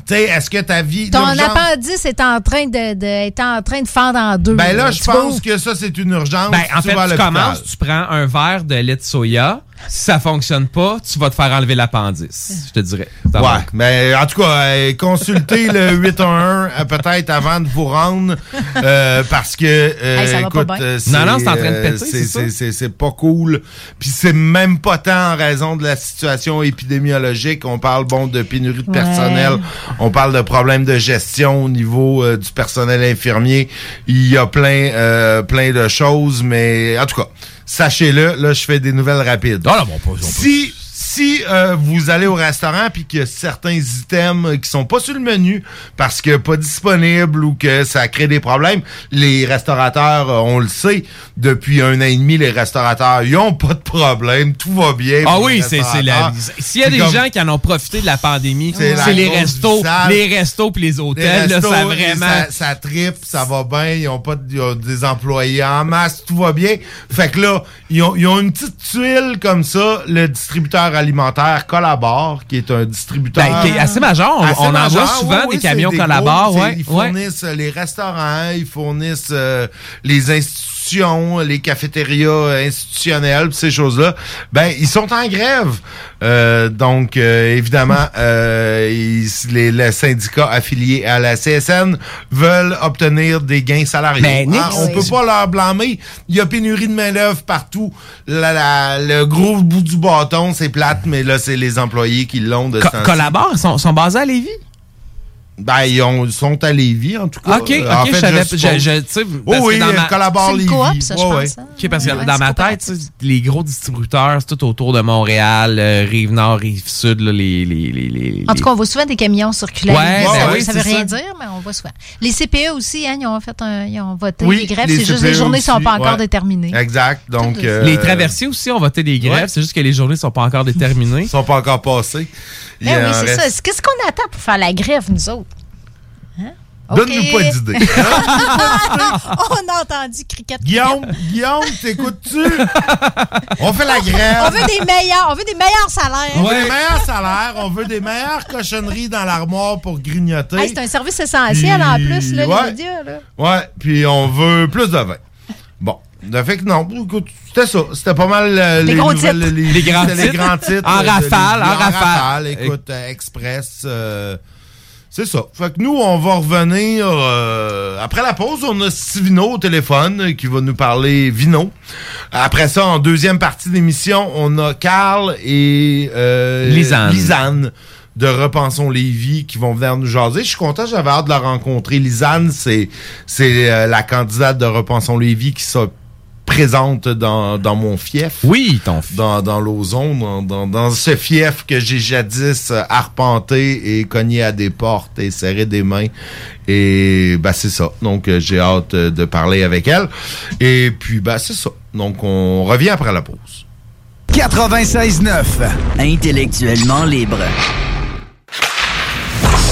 Tu sais, est-ce que ta vie... Ton l'urgence- appendice est en train de, de- est en train de fendre en deux. Ben là, je Tu pense que ça, c'est une urgence. Ben, en Tu fait, tu commences, tu prends un verre de lait de soya, si ça fonctionne pas, tu vas te faire enlever l'appendice, je te dirais. Ouais, mais en tout cas, euh, consultez le 811 euh, peut-être avant de vous rendre euh, parce que euh, Hey, ça va pas écoute, bien. euh, Non, non, c'est en train de euh, péter, c'est- c'est ça? c'est- c'est c'est pas cool. Puis c'est même pas tant en raison de la situation épidémiologique. On parle bon de pénurie de Ouais. personnel, on parle de problèmes de gestion au niveau euh, du personnel infirmier. Il y a plein euh, plein de choses, mais en tout cas, sachez-le. Là, je fais des nouvelles rapides. Ah, là, bon, pas- Si si euh, vous allez au restaurant puis qu'il y a certains items qui sont pas sur le menu parce que pas disponibles ou que ça crée des problèmes, les restaurateurs, euh, on le sait, depuis un an et demi, les restaurateurs, ils ont pas de problème, tout va bien. Ah oui, c'est la. S'il y a des comme- gens qui en ont profité de la pandémie, C'est les restos, les restos puis les Les hôtels, là, ça vraiment. Ça, ça tripe, ça va bien. Ils ont pas de- ils ont des employés en masse, tout va bien. Fait que là, ils ont, ils ont une petite tuile comme ça. Le distributeur alimentaire collabore, qui est un distributeur Ben, qui est assez majeur. On- assez on en voit souvent Oui, des camions c'est Collabore, gros, ouais, c'est- Ils fournissent euh, les restaurants, ils fournissent euh, les institutions, les cafétérias euh, institutionnelles, ces choses-là. Ben, ils sont en grève. Euh, donc, euh, évidemment, euh, ils- les, les syndicats affiliés à la CSN veulent obtenir des gains salariaux. Ben, Hein, on peut pas leur blâmer. Il y a pénurie de main-d'œuvre partout. La- la- le gros bout du bâton, c'est plate, mais là, c'est les employés qui l'ont de Co- temps-ci. Collabore, ils sont, sont basés à Lévis. Ben, ils ont- sont à Lévis, en tout cas. Ok, Euh, en ok, fait, je savais. suppose- Je, je- tu sais, Oh que oui, dans ma- collabore C'est une Lévis. coop, ça, je Ouais, pense, ouais. hein? Ok, parce que Ouais, dans ma tête, les gros distributeurs, c'est tout autour de Montréal, euh, Rive-Nord, Rive-Sud, là, les, les, les, les- En tout cas, on voit souvent des camions circuler. Ouais, ça, ben oui, ça veut rien ça. dire, mais on voit souvent. Les CPE aussi, hein, ils ont fait un, ils ont voté Oui, des grèves. C'est juste CPE les journées ne sont pas encore déterminées. Exact. Donc, euh, les traversiers aussi ont voté des grèves, c'est juste que les journées sont pas encore déterminées. Ils sont pas encore passés. Il Ben en oui, c'est ça. Qu'est-ce qu'on attend pour faire la grève, nous autres? Donne-nous pas d'idée. on a entendu cricket. Guillaume, Guillaume, t'écoutes-tu? On fait la grève. On veut des meilleurs, on veut des meilleurs salaires. On veut des meilleurs salaires, on veut des meilleures cochonneries dans l'armoire pour grignoter. Hey, c'est un service essentiel en plus, là, ouais. les médias. Là. Ouais, puis on veut plus de vin. Bon. De fait que non, écoute, c'était ça. C'était pas mal euh, Les les, gros nouvelles- titres. les, Les grands c'était les titres. grands titres. En de rafale, en rafale. Écoute, euh, Express. C'est ça. Fait que nous, on va revenir euh, après la pause. On a Sivino au téléphone euh, qui va nous parler vino. Après ça, en deuxième partie d'émission, on a Carl et euh, Lisanne. Lisanne de Repensons Lévis qui vont venir nous jaser. Je suis content, j'avais hâte de la rencontrer. Lisanne, c'est c'est euh, la candidate de Repensons Lévis qui se présente dans, dans mon fief. Oui, ton fils. Dans, dans l'ozone, dans, dans, dans ce fief que j'ai jadis euh, arpenté et cogné à des portes et serré des mains. Et bah c'est ça. Donc euh, j'ai hâte euh, de parler avec elle. Et puis bah c'est ça. Donc on revient après la pause. 96.9. Intellectuellement libre.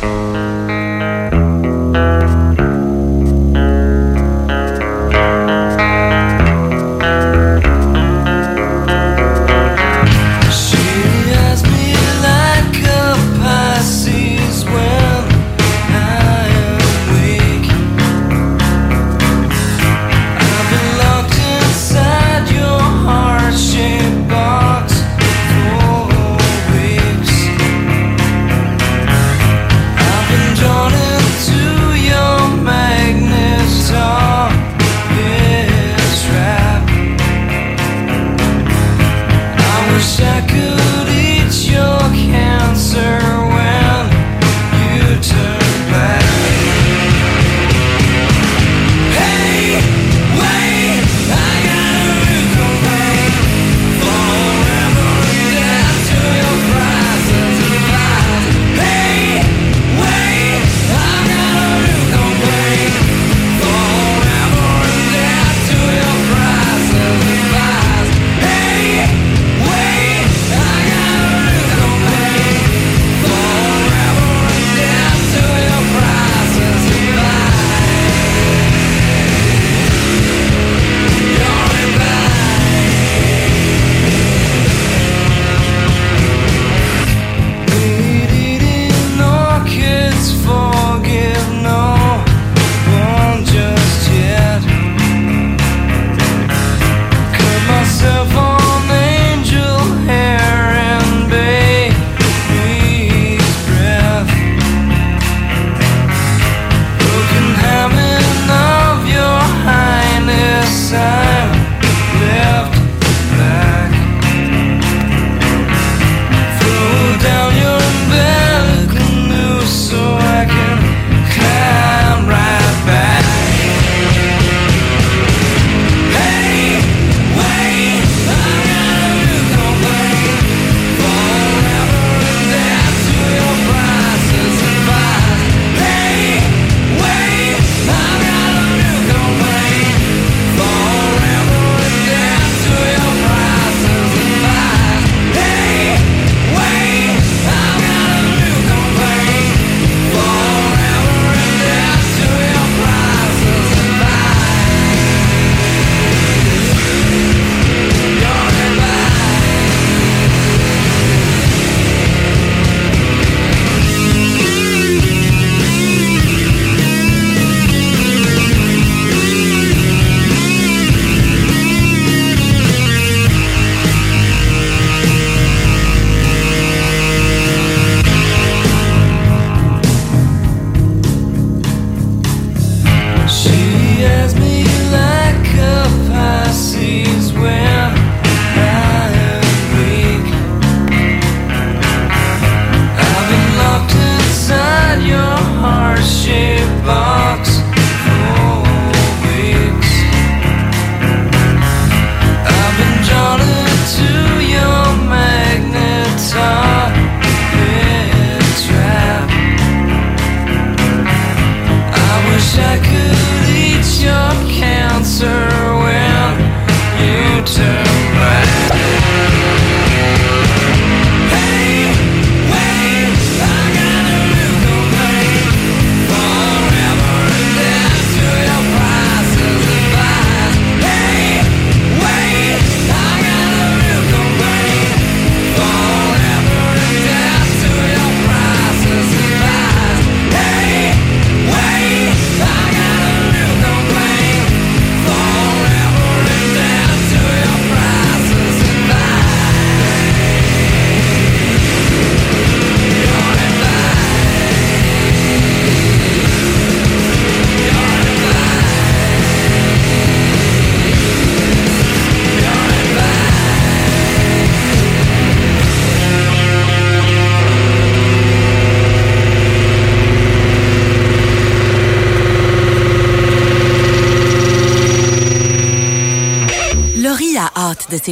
Mm-hmm.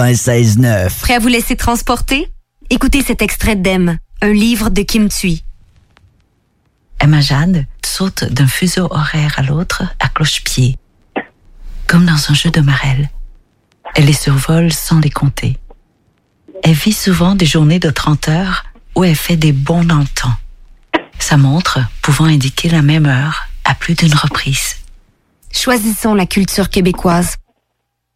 96.9. Prêt à vous laisser transporter? Écoutez cet extrait d'Em, un livre de Kim Thuy. Emma Jade saute d'un fuseau horaire à l'autre à cloche-pied, comme dans un jeu de marelle. Elle les survole sans les compter. Elle vit souvent des journées de 30 heures où elle fait des bonds dans le temps. Sa montre pouvant indiquer la même heure à plus d'une reprise. Choisissons la culture québécoise.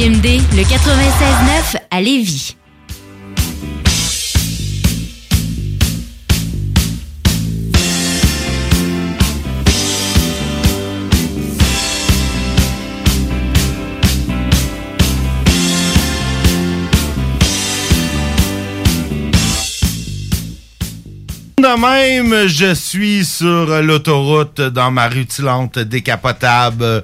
Le 96.9 à Lévis. De même, je suis sur l'autoroute dans ma rutilante décapotable.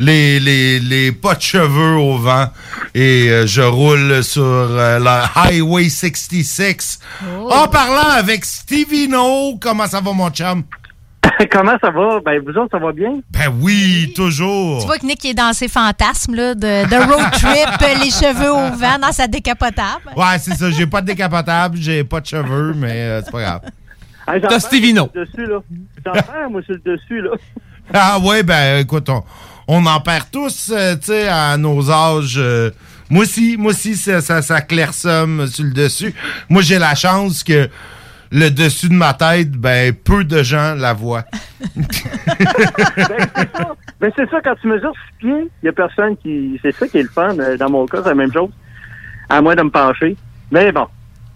Les, les, les pas de cheveux au vent et euh, je roule sur euh, la Highway 66 en parlant avec Stevie No. Comment ça va, mon chum? Comment ça va? Ben, vous autres, ça va bien? Ben oui, toujours. Tu vois que Nick est dans ses fantasmes là, de, de road trip, les cheveux au vent, dans sa décapotable. Ouais, c'est ça. J'ai pas de décapotable, j'ai pas de cheveux, mais euh, c'est pas grave. Hey, T'as perds Stevie No. sur le Dessus, là. J'en perds, moi, sur le dessus, là. Ah ouais, ben écoute, on, on en perd tous, euh, tu sais, à nos âges. euh, moi aussi, moi aussi, ça, ça, ça clairsomme sur le dessus. Moi, j'ai la chance que le dessus de ma tête, ben, peu de gens la voient. Ben, c'est ça, quand tu mesures six pieds, il y a personne qui. C'est ça qui est le fun. euh, Dans mon cas, c'est la même chose. À moins de me pencher. Mais bon.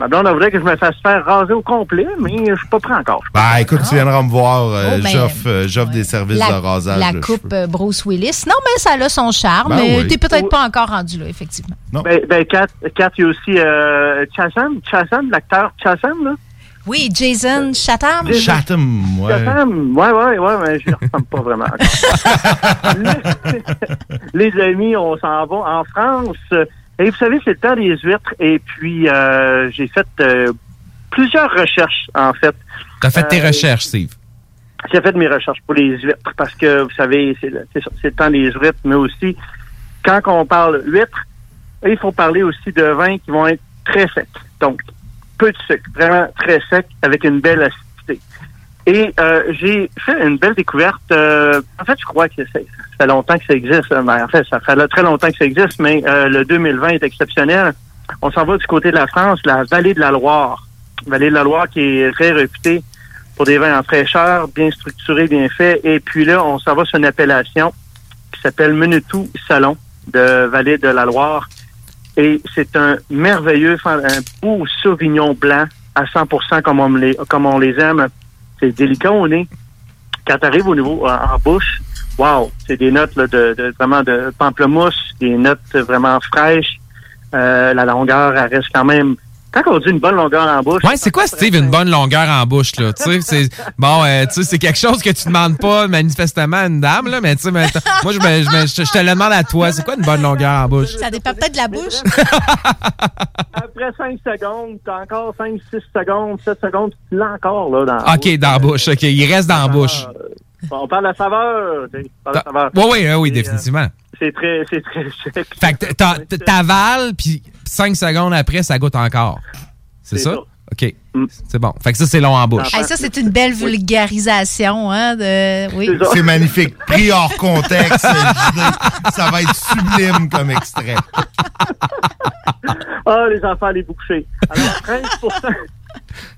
Ma blonde, elle voudrait que je me fasse faire raser au complet, mais je suis pas prêt encore. Ben écoute, tu viendras me voir, euh, Oh, ben, j'offre euh, j'offre des services La, de rasage. la coupe euh, Bruce Willis. Non, mais ça a son charme. Ben mais oui. t'es peut-être pas encore rendu là, effectivement. Ben, ben Kat, Kat, il y a aussi euh, Chatham, Chatham, l'acteur Chatham, là. Oui, Jason Chatham. Chatham, ouais. Chatham, ouais, ouais, ouais, mais je ne ressemble pas vraiment. les, les amis, on s'en va en France. Et vous savez, c'est le temps des huîtres. Et puis, euh, j'ai fait euh, plusieurs recherches, en fait. T'as fait tes Euh, recherches, Steve? J'ai fait mes recherches pour les huîtres parce que, vous savez, c'est le, le temps des huîtres, mais aussi, quand on parle huîtres, il faut parler aussi de vins qui vont être très secs. Donc, peu de sucre, vraiment très sec, avec une belle acidité. Et euh, j'ai fait une belle découverte. euh, en fait, je crois que ça fait longtemps que ça existe. en fait, ça fait très longtemps que ça existe, mais euh, le 2020 est exceptionnel. On s'en va du côté de la France, la vallée de la Loire. Vallée de la Loire qui est très réputée pour des vins en fraîcheur, bien structurés, bien faits. Et puis là, on s'en va sur une appellation qui s'appelle Menetou Salon de Vallée de la Loire. Et c'est un merveilleux, un beau Sauvignon blanc à 100% comme les, comme on les aime. C'est délicat au nez. Quand tu arrives au niveau en, en bouche, wow, c'est des notes là, de, de- vraiment de pamplemousse, des notes vraiment fraîches. Euh, la longueur, elle reste quand même. Quand on dit une bonne longueur en bouche, Ouais, c'est quoi, Steve, une bonne longueur en bouche, là? Tu sais, c'est, bon, euh, tu sais, c'est quelque chose que tu demandes pas manifestement à une dame, là, mais tu sais, moi, je, me- je me- je- je te le demande à toi. C'est quoi une bonne longueur en bouche? Ça dépend peut-être de la bouche. après 5 secondes, t'as encore 5, 6 secondes, 7 secondes, tu l'as encore là dans la OK, dans la bouche. OK, il reste dans la bouche. On parle de la saveur. tu sais, on parle de la saveur. Oui, oui, oui, euh, définitivement. C'est très, c'est très sec. Fait que t'avales, puis cinq secondes après, ça goûte encore. C'est ça? OK. C'est bon. Fait que ça, c'est long en bouche. Hey, ça, c'est une belle vulgarisation. Hein, de... oui. C'est magnifique. Pris hors contexte, ça va être sublime comme extrait. Ah, les enfants, les bouchers. Alors, 13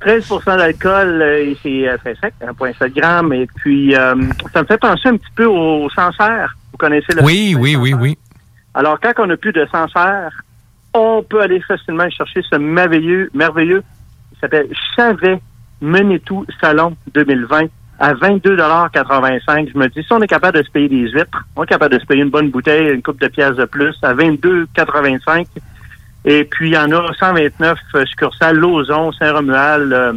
13% d'alcool, euh, et c'est euh, très sec, 1,7 grammes. Et puis, euh, ça me fait penser un petit peu au Sancerre. Vous connaissez le Oui, oui, oui, oui. Alors, quand on n'a plus de Sancerre, on peut aller facilement chercher ce merveilleux, merveilleux, il s'appelle Chavet Menetou Salon 2020 à 22,85 Je me dis, si on est capable de se payer des huîtres, on est capable de se payer une bonne bouteille, une coupe de pièces de plus à 22,85 Et puis, il y en a 129 euh, succursales, Lauson, Saint-Romuald, euh,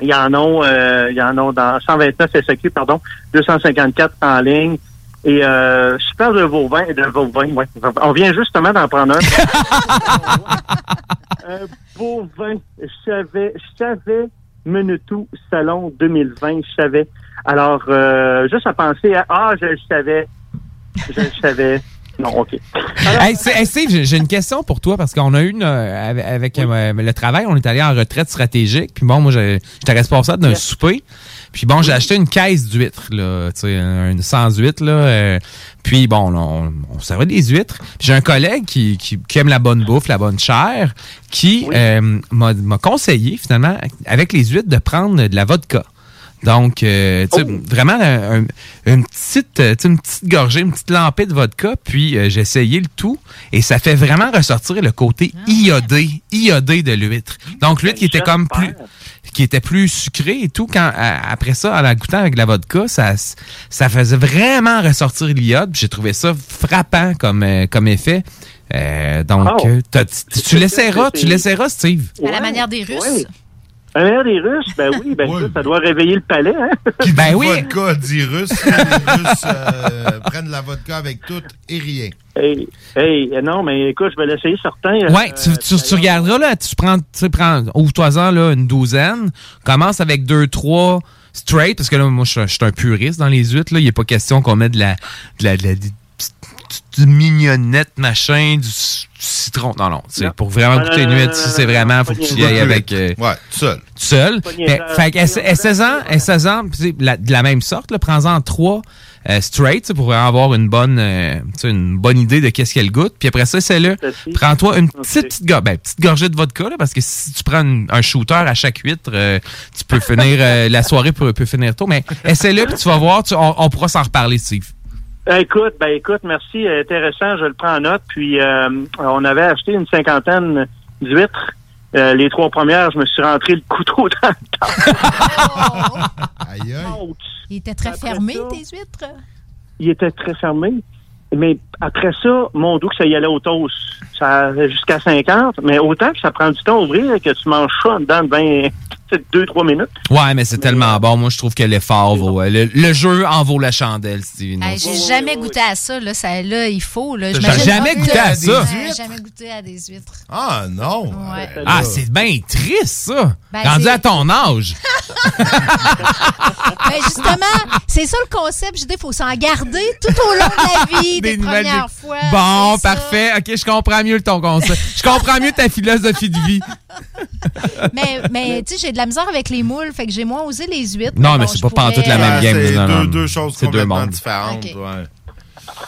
il y en a, euh, il y en a dans 129 SAQ, pardon, 254 en ligne. Et euh, super de vos vins, de vos vins, ouais. On vient justement d'en prendre un. un beau vin. Je savais, je savais Menetou Salon 2020, je savais. Alors, euh, juste à penser à Ah, je le savais. Je le savais. Non, OK. Hey, c'est- hey, Steve, j'ai- une question pour toi parce qu'on a eu une, euh, avec, euh, le travail, on est allé en retraite stratégique. Puis bon, moi, j'étais responsable d'un souper. Puis bon, j'ai acheté une caisse d'huîtres, là, tu sais, une 100 huîtres, là. euh, puis bon, on, on servait des huîtres. J'ai un collègue qui, qui, qui aime la bonne bouffe, la bonne chair, qui euh, m'a m'a conseillé, finalement, avec les huîtres, de prendre de la vodka. Donc, euh, tu sais, vraiment un- un- une, petite, euh, une petite gorgée, une petite lampée de vodka, puis euh, j'ai essayé le tout, et ça fait vraiment ressortir le côté iodé, iodé de l'huître. Donc, l'huître qui était comme plus qui était plus sucré et tout, quand à- après ça, en la goûtant avec la vodka, ça, ça faisait vraiment ressortir l'iode. puis J'ai trouvé ça frappant comme, euh, comme effet. Euh, donc, Oh. tu l'essaieras, tu l'essaieras, Steve? À la manière des Russes. Oui. Un verre des Russes, ben oui, ben ça, ça doit réveiller le palais, hein? Qui Ben dit oui. vodka dit russe. Les Russes euh, prennent la vodka avec tout et rien. Hey, hey, euh, non, mais écoute, je vais l'essayer certain. Ouais, Euh, tu, tu, tu regarderas, là, tu prends, tu sais, prends, ouvre-toi-en, là, une douzaine. Commence avec deux, trois straight, parce que là, moi, je suis- je suis un puriste dans les huîtres, là. Il n'est pas question qu'on mette de la, de la, de la- du- du mignonnette, machin, du, citron. Non, non, c'est pour vraiment goûter une non, c'est vraiment, faut que tu y ailles avec... euh, Ouais, tout seul. tout seul. Niaiseux. fait qu'à 16 ans, à 16 ans, la- de la même sorte, là, prends-en trois euh, straight tu sais, pour avoir une bonne, euh, tu sais, une bonne idée de qu'est-ce qu'elle goûte. Puis après ça, c'est là. Prends-toi une petite, petite, go- ben, petite gorgée de vodka, là, parce que si tu prends une- un shooter à chaque huître, euh, tu peux finir, euh, la soirée peut, peut finir tôt. Mais essaie-le, puis tu vas voir, tu- on, on pourra s'en reparler, Steve. Écoute, ben écoute, merci, euh, intéressant, je le prends en note. Puis euh, on avait acheté une cinquantaine d'huîtres. Euh, les trois premières, je me suis rentré le couteau dans le temps. aïe. Il était très fermé, tes huîtres? Il était très fermé. Mais après ça, mon doux, ça y allait au toast. Ça jusqu'à 50, mais autant que ça prend du temps à ouvrir que tu manges ça dans 20, c'est deux, trois minutes. Ouais, mais c'est tellement euh, bon. Moi, je trouve que l'effort vaut. Euh, le, le, jeu en vaut la chandelle, Steven. J'ai oh, jamais goûté à ça. Là, ça, là il faut. Là. J'ai jamais goûté à ça? J'ai jamais goûté à des huîtres. Ah, non. Ah, c'est bien triste, ça. Ben, à ton âge. Ben, justement, c'est ça le concept. J'ai dit, il faut s'en garder tout au long de la vie, des, des premières fois. Bon, parfait. OK, je comprends mieux ton concept. Je comprends mieux ta philosophie de vie. Mais, mais tu sais, j'ai de la misère avec les moules, fait que j'ai moins osé les huîtres. Non, mais bon, c'est pas pantoute pourrais, la même euh, game. C'est non, non, deux, choses deux complètement différentes. Ouais.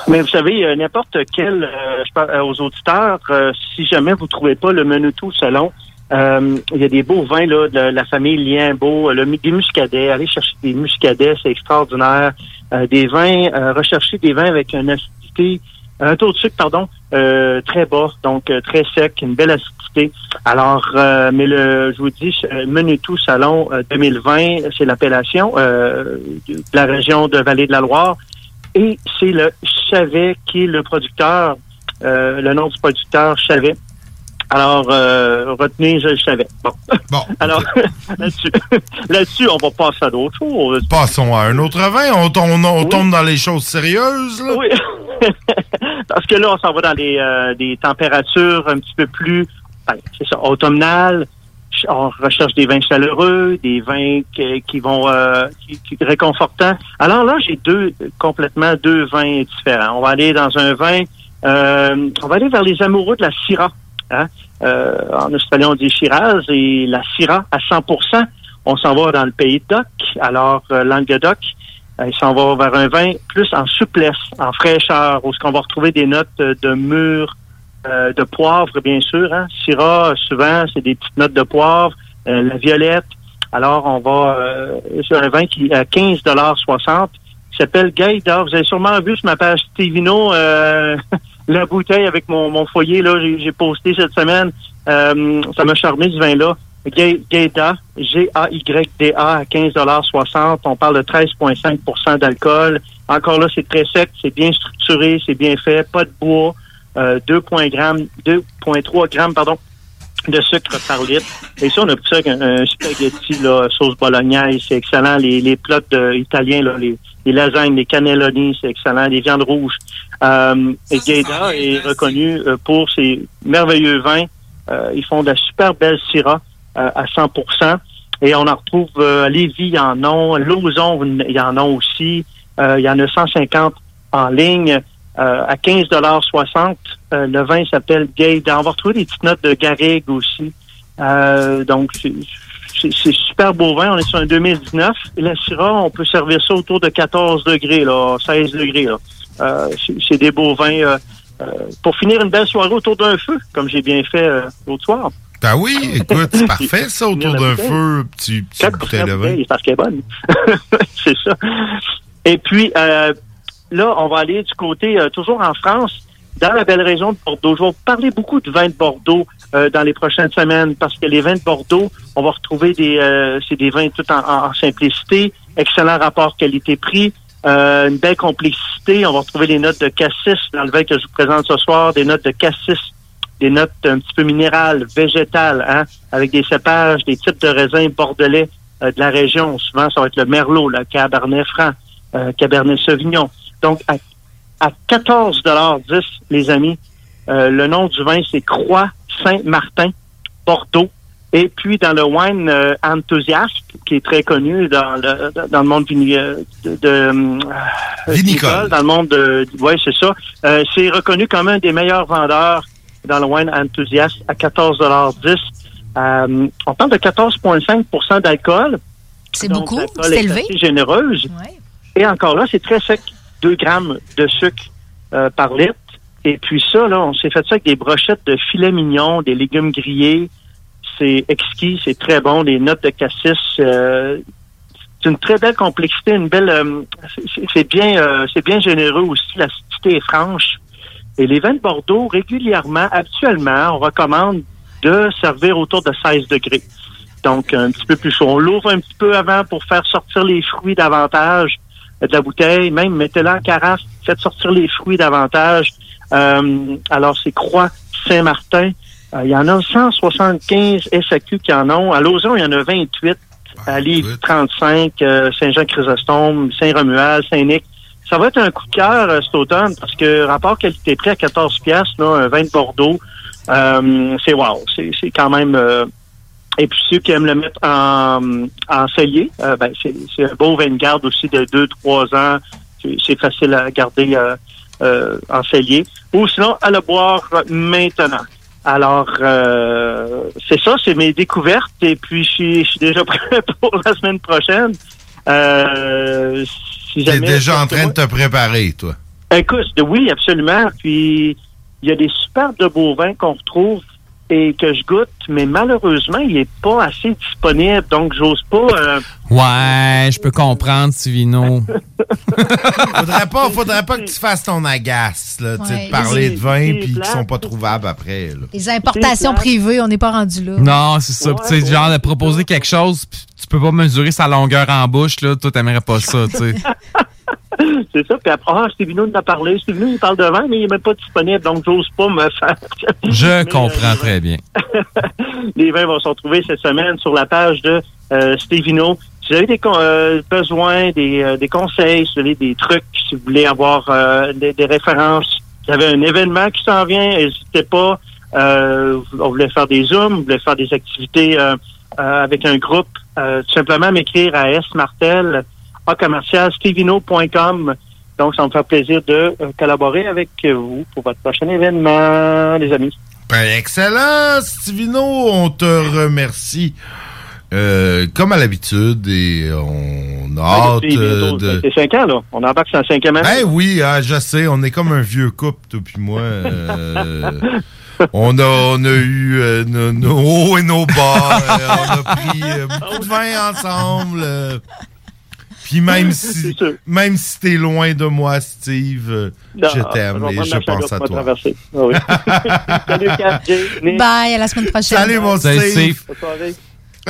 Mais vous savez, euh, n'importe quel, euh, je parle euh, aux auditeurs, euh, si jamais vous trouvez pas le menu tout selon, euh, il y a des beaux vins là, de la famille Lienbeau, le, des muscadets. Allez chercher des muscadets, c'est extraordinaire. Euh, des vins, euh, rechercher des vins avec une acidité, un taux de sucre, pardon, euh, très bas, donc euh, très sec, une belle acidité. Alors, euh, mais le, je vous dis, euh, menu salon euh, 2020, c'est l'appellation euh, de la région de Vallée de la Loire. Et c'est le Chavet qui est le producteur, euh, le nom du producteur Chavet. Alors, euh, retenez, je le savais. Bon. Bon. Alors, là-dessus, là-dessus, on va passer à d'autres choses. Passons à un autre vin. On, tombe- on tombe dans les choses sérieuses. Là. Oui. Parce que là, on s'en va dans des, euh, des températures un petit peu plus, ben, c'est ça, automnales. On recherche des vins chaleureux, des vins qui, qui vont euh, qui, qui réconfortants. Alors là, j'ai deux complètement deux vins différents. On va aller dans un vin, euh, on va aller vers les amoureux de la Syrah. Hein? Euh, en Australie, on dit Shiraz et la Syrah à 100% On s'en va dans le pays de Doc. Alors, euh, Languedoc, euh, il s'en va vers un vin plus en souplesse, en fraîcheur, où ce qu'on va retrouver des notes de mûre, euh, de poivre, bien sûr. Hein? Syrah, souvent, c'est des petites notes de poivre, la violette. Alors, on va sur un vin qui est à 15,60 qui s'appelle Gaïda. Vous avez sûrement vu sur ma page Stevino la bouteille avec mon, mon foyer. là, J'ai posté cette semaine. Euh, ça m'a charmé ce vin-là. Gaïda, G-A-Y-D-A à 15,60 On parle de 13,5% d'alcool. Encore là, c'est très sec, c'est bien structuré, c'est bien fait, pas de bois, euh, 2,3 grammes, 2,3 grammes, pardon, de sucre par litre. Et ça, on a pris ça avec un, spaghetti, là, sauce bolognaise, c'est excellent. Les, les plats de- italiens, là, les, les lasagnes, les cannelloni, c'est excellent. Les viandes rouges. Euh, et Gaïda est reconnu euh, pour ses merveilleux vins. Euh, ils font de la super belle syrah euh, à 100% Et on en retrouve à Lévis, il y en a. Lauson, il y en a aussi. Il y en a 150 en ligne. À 15,60 euh, Le vin s'appelle Gaïda. On va retrouver des petites notes de garrigue aussi. Donc, c'est super beau vin. On est sur un 2019. Et la Syrah, on peut servir ça autour de 14 degrés, là, 16 degrés. Là. Euh, c'est- des beaux vins. euh, euh, pour finir une belle soirée autour d'un feu, comme j'ai bien fait euh, l'autre soir. Ben oui, écoute, c'est parfait ça, autour d'un feu, petit, petit bouteille de vin. parce qu'elle est bonne. c'est ça. Et puis, euh, là, on va aller du côté, euh, toujours en France, dans la belle région de Bordeaux. Je vais vous parler beaucoup de vins de Bordeaux euh, dans les prochaines semaines, parce que les vins de Bordeaux, on va retrouver des, euh, c'est des vins tout en simplicité, excellent rapport qualité-prix, euh, une belle complexité. On va retrouver les notes de cassis dans le vin que je vous présente ce soir, des notes de cassis des notes un petit peu minérales, végétales, hein, avec des cépages, des types de raisins bordelais euh, de la région. Souvent, ça va être le Merlot, le Cabernet Franc, euh, Cabernet Sauvignon. Donc, à, à 14,10 les amis, euh, le nom du vin, c'est Croix Saint-Martin, Bordeaux. Et puis, dans le wine euh, Enthusiast, qui est très connu dans le, dans le monde vini- euh, de, de, euh, vinicole, dans le monde de... Oui, c'est ça. Euh, c'est reconnu comme un des meilleurs vendeurs dans le wine Enthusiast à 14,10 euh, On parle de 14,5% d'alcool. C'est beaucoup, c'est est élevé. assez généreuse. Et encore là, c'est très sec. 2 grammes de sucre euh, par litre. Et puis ça, là, on s'est fait ça avec des brochettes de filet mignon, des légumes grillés. C'est exquis, c'est très bon. Des notes de cassis. euh, c'est une très belle complexité, une belle. euh, c'est- bien, euh, c'est bien généreux aussi. L'acidité est franche. Et les vins de Bordeaux, régulièrement, actuellement, on recommande de servir autour de 16 degrés. Donc, un petit peu plus chaud. On l'ouvre un petit peu avant pour faire sortir les fruits davantage de la bouteille. Même, mettez-la en carafe, faites sortir les fruits davantage. Euh, alors, c'est Croix Saint-Martin. Euh, il y en a 175 SAQ qui en ont. À Lauson, il y en a 28. À Livre, 35. euh, Saint-Jean-Chrysostome, Saint-Romuald, Saint-Nic. Ça va être un coup de cœur euh, cet automne parce que rapport qualité-prix à 14 piastres, là, un vin de Bordeaux, euh, c'est wow. C'est c'est quand même... euh, et puis ceux qui aiment le mettre en, en cellier, euh, ben, c'est c'est un beau vin de garde aussi de 2-3 ans. C'est- C'est facile à garder euh, euh, en cellier. Ou sinon, à le boire maintenant. Alors, euh, c'est ça, c'est mes découvertes. Et puis, je suis, je suis déjà prêt pour la semaine prochaine. Euh, si T'es jamais- déjà en train de te préparer, toi. Écoute, oui, absolument. Puis il y a des superbes de beaux vins qu'on retrouve et que je goûte, mais malheureusement, il est pas assez disponible, donc j'ose pas. euh, Ouais, je peux comprendre, Sivino. faudrait pas, faudrait pas que tu fasses ton agace, là, tu sais, Ouais. de parler de vins C'est puis qui sont pas trouvables après. là. Les importations privées, on n'est pas rendu là. Non, c'est ça. Tu sais, genre de proposer quelque chose, pis tu peux pas mesurer sa longueur en bouche, là. Toi, t'aimerais pas ça, tu sais. c'est ça. Puis après, ah, Stevino en a parlé. Stevino, il parle de vin, mais il est même pas disponible, donc j'ose pas me faire. Je comprends euh, très bien. les vins vont se retrouver cette semaine sur la page de euh, Stevino. Si vous avez des euh, besoins, des, euh, des conseils, si vous avez des trucs, si vous voulez avoir euh, des, des références, si vous avez un événement qui s'en vient, n'hésitez pas. Euh, on voulait faire des zooms, on voulait faire des activités euh, euh, avec un groupe. Euh, tout simplement m'écrire à S Martel, à commercial stevino.com. Donc, ça me fait plaisir de euh, collaborer avec vous pour votre prochain événement, les amis. Ben, excellent, Stivino. On te remercie. Euh, comme à l'habitude, et on a hâte euh, de. C'est cinq ans, là. On embarque sur la cinquième année. Ben oui, ah, je sais, on est comme un vieux couple, toi puis moi. euh, on, a, on a eu nos, hauts et nos bas. on a pris beaucoup de vin ensemble. Puis même si, même si t'es loin de moi, Steve, euh, Non, je t'aime et je pense à toi. Ah oui. Salut, Kat, Jay, Nick. Bye, à la semaine prochaine. Salut, mon Salut, Steve. Steve.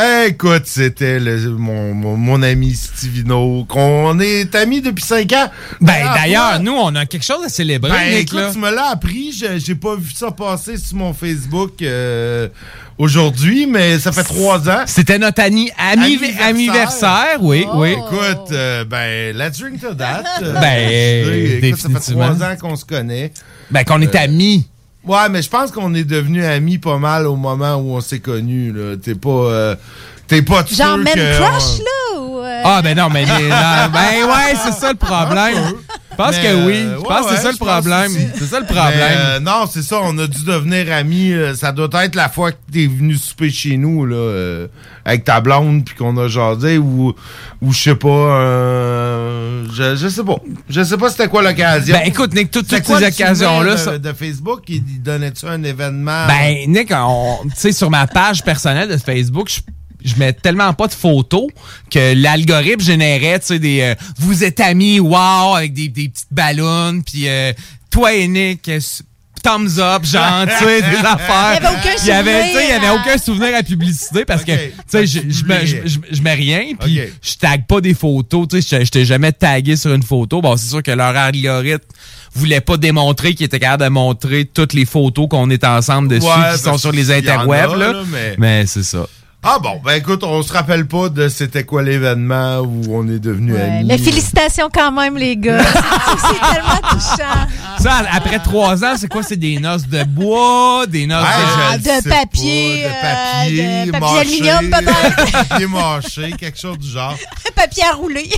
Eh, écoute, c'était le- mon, mon, mon ami Stevino, qu'on est amis depuis 5 ans. Ben, Ah, d'ailleurs, nous, on a quelque chose à célébrer, Ben, Nick, écoute, là. tu me l'as appris. J'ai j'ai pas vu ça passer sur mon Facebook euh, aujourd'hui, mais ça fait trois ans. C'était notre ami- anniversaire, oui, oui. Écoute, euh, ben, let's drink to that. Euh, Ben, écoute, ça fait trois ans qu'on se connaît. Ben, qu'on est Euh, amis. Ouais, mais je pense qu'on est devenus amis pas mal au moment où on s'est connus. là. T'es pas... euh, T'es pas sûr Genre que crush, on- là? Ah, ben non, mais les- ben ouais, c'est ça le problème. Je pense Mais, que oui. euh, Je ouais, pense que c'est ça le je problème. C'est ça le problème. euh, non, c'est ça, on a dû devenir amis. euh, ça doit être la fois que t'es venu souper chez nous, là, euh, avec ta blonde, puis qu'on a jasé, ou, ou je sais pas, euh, je, je sais pas. Je sais pas c'était quoi l'occasion. Ben, écoute, Nick, toutes- toutes ces occasions-là, De, ça- de Facebook, il donnait-tu un événement? Ben, Nick, on- tu sais, sur ma page personnelle de Facebook, je je mets tellement pas de photos que l'algorithme générait, tu sais, des euh, vous êtes amis, wow, avec des, des petites ballons, puis euh, toi et Nick, euh, thumbs up, genre, tu sais, des affaires. Il y avait aucun sais, il y avait souvenir, aucun souvenir à la publicité parce que, tu sais, je, je, mets- je, je- je mets rien, puis je tag pas des photos, tu sais, je, t'ai jamais tagué sur une photo. Bon, c'est sûr que leur algorithme voulait pas démontrer qu'il était capable de montrer toutes les photos qu'on est ensemble dessus Ouais, qui sont sur les qu'il y en a, interwebs, là. là, mais- Mais c'est ça. Ah bon, ben écoute, on se rappelle pas de c'était quoi l'événement où on est devenu Ouais, amis. mais félicitations quand même, les gars. c'est tellement touchant. Ça, après trois ans, c'est quoi? C'est des noces de bois, des noces de... de papier, de papier, euh, de papier mâché, aluminium, peut-être. papier mâché, quelque chose du genre. Papier à rouler.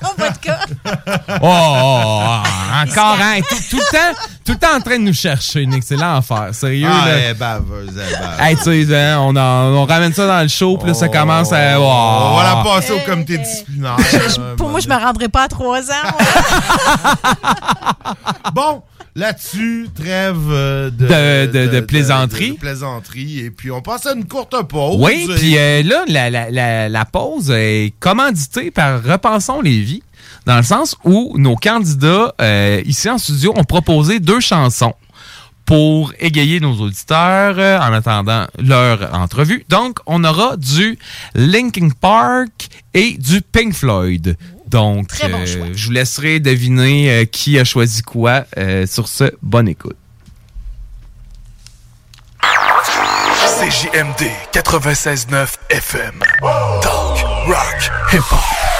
Dans votre cas. Oh, oh, oh, encore, hein? Tout, tout le temps, tout le temps en train de nous chercher, Nick. C'est l'enfer. Sérieux, Ah, là. est baveuse, est baveuse. Hey, tu sais, hein, on, on ramène ça dans le show, puis là, ça commence à. Oh. On va la passer au comité disciplinaire. Euh, Pour moi, je me rendrai pas à trois ans. Bon, là-dessus, trêve euh, de, De- de- de plaisanterie. de plaisanterie. Et puis, on passe à une courte pause. Oui, Et- puis euh, là, la, la, la, la pause est commanditée par Repensons les vies, dans le sens où nos candidats euh, ici en studio ont proposé deux chansons pour égayer nos auditeurs euh, en attendant leur entrevue. Donc, on aura du Linkin Park et du Pink Floyd. Donc, Très bon euh, choix. je vous laisserai deviner euh, qui a choisi quoi. Euh, sur ce, bonne écoute. CJMD 96.9 FM. Talk, rock, hip-hop.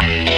Radio.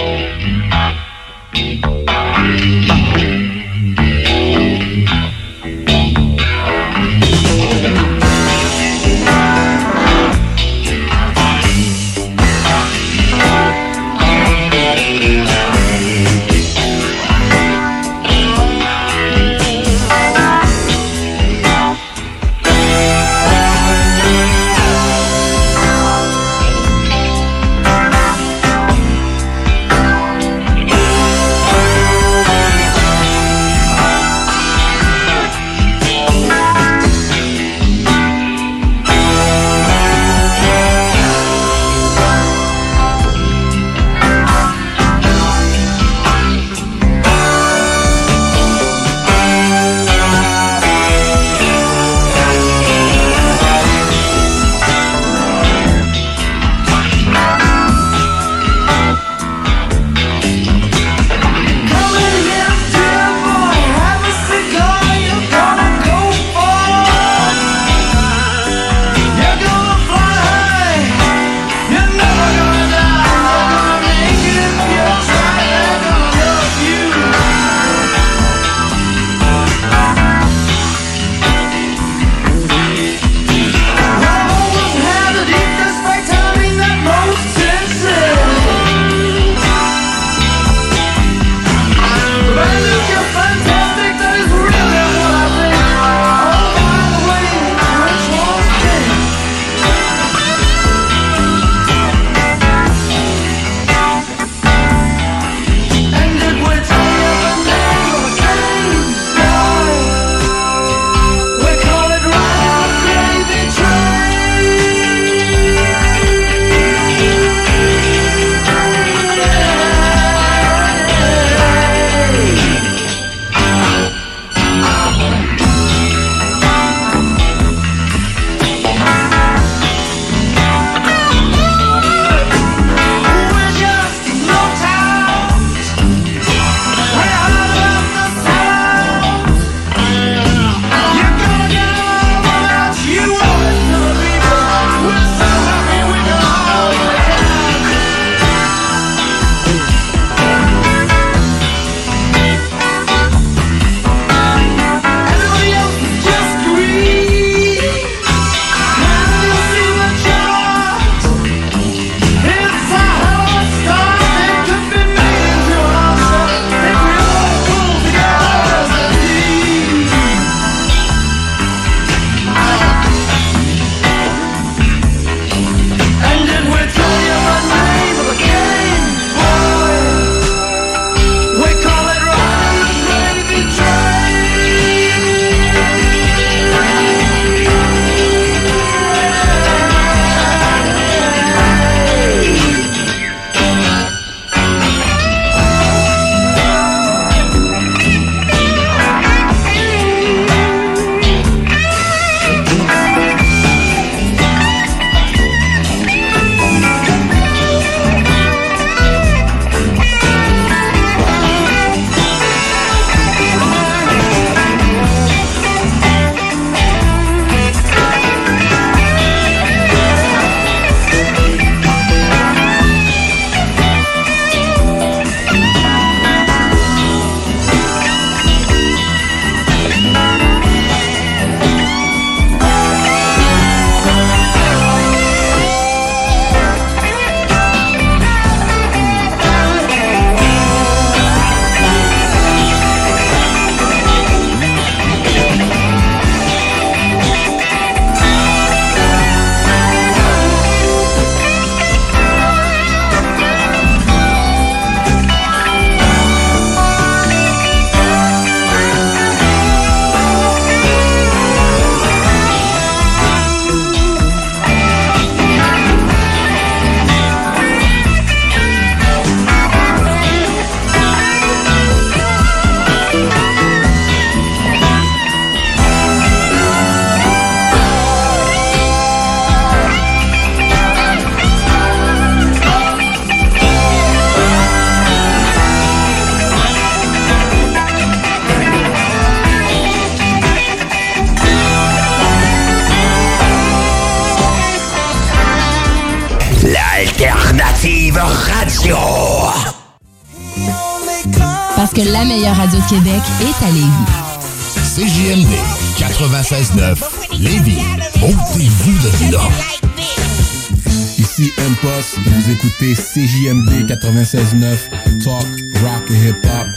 96.9 Talk, Rock et Hip Hop.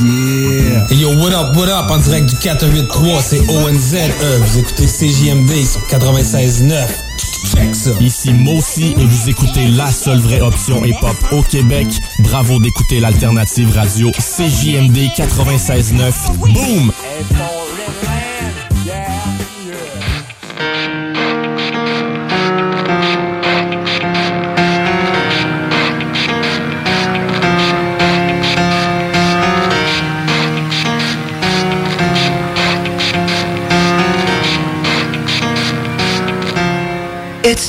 Yeah! Hey yo, what up, what up? En direct du 483, c'est ONZE. Vous écoutez CJMD sur 96.9. Check ça. Ici Mossy et vous écoutez la seule vraie option hip-hop au Québec. Bravo d'écouter l'alternative radio CJMD 96.9. Boom!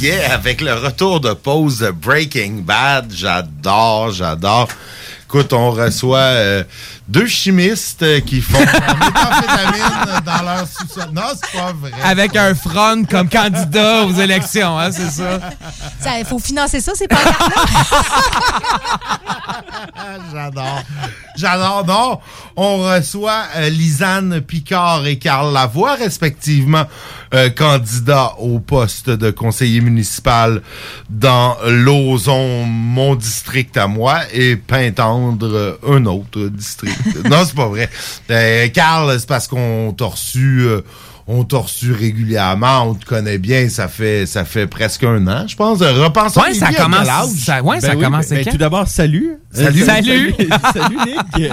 Yeah, avec le retour de pause de Breaking Bad, j'adore, j'adore. Écoute, on reçoit euh, deux chimistes euh, qui font méthamphétamine dans leur sous-sol. Non, c'est pas vrai. Avec un front comme candidat aux élections, hein, c'est ça? Il faut financer ça, c'est pas. J'adore. J'adore. Non, on reçoit euh, Lisanne Picard et Carl Lavoie, respectivement, euh, candidats au poste de conseiller municipal dans Lauson, mon district à moi, et Pintendre, euh, un autre district. non, c'est pas vrai. Euh, Carl, c'est parce qu'on t'a reçu, euh, on t'a reçu régulièrement, on te connaît bien, ça fait, ça fait presque un an, je pense. Euh, Repensons Ouais, ça commence- ça- ouais, ça Ben oui, commence ben, quand? Tout d'abord, salut. Salut. Euh, Salut. salut, Nick.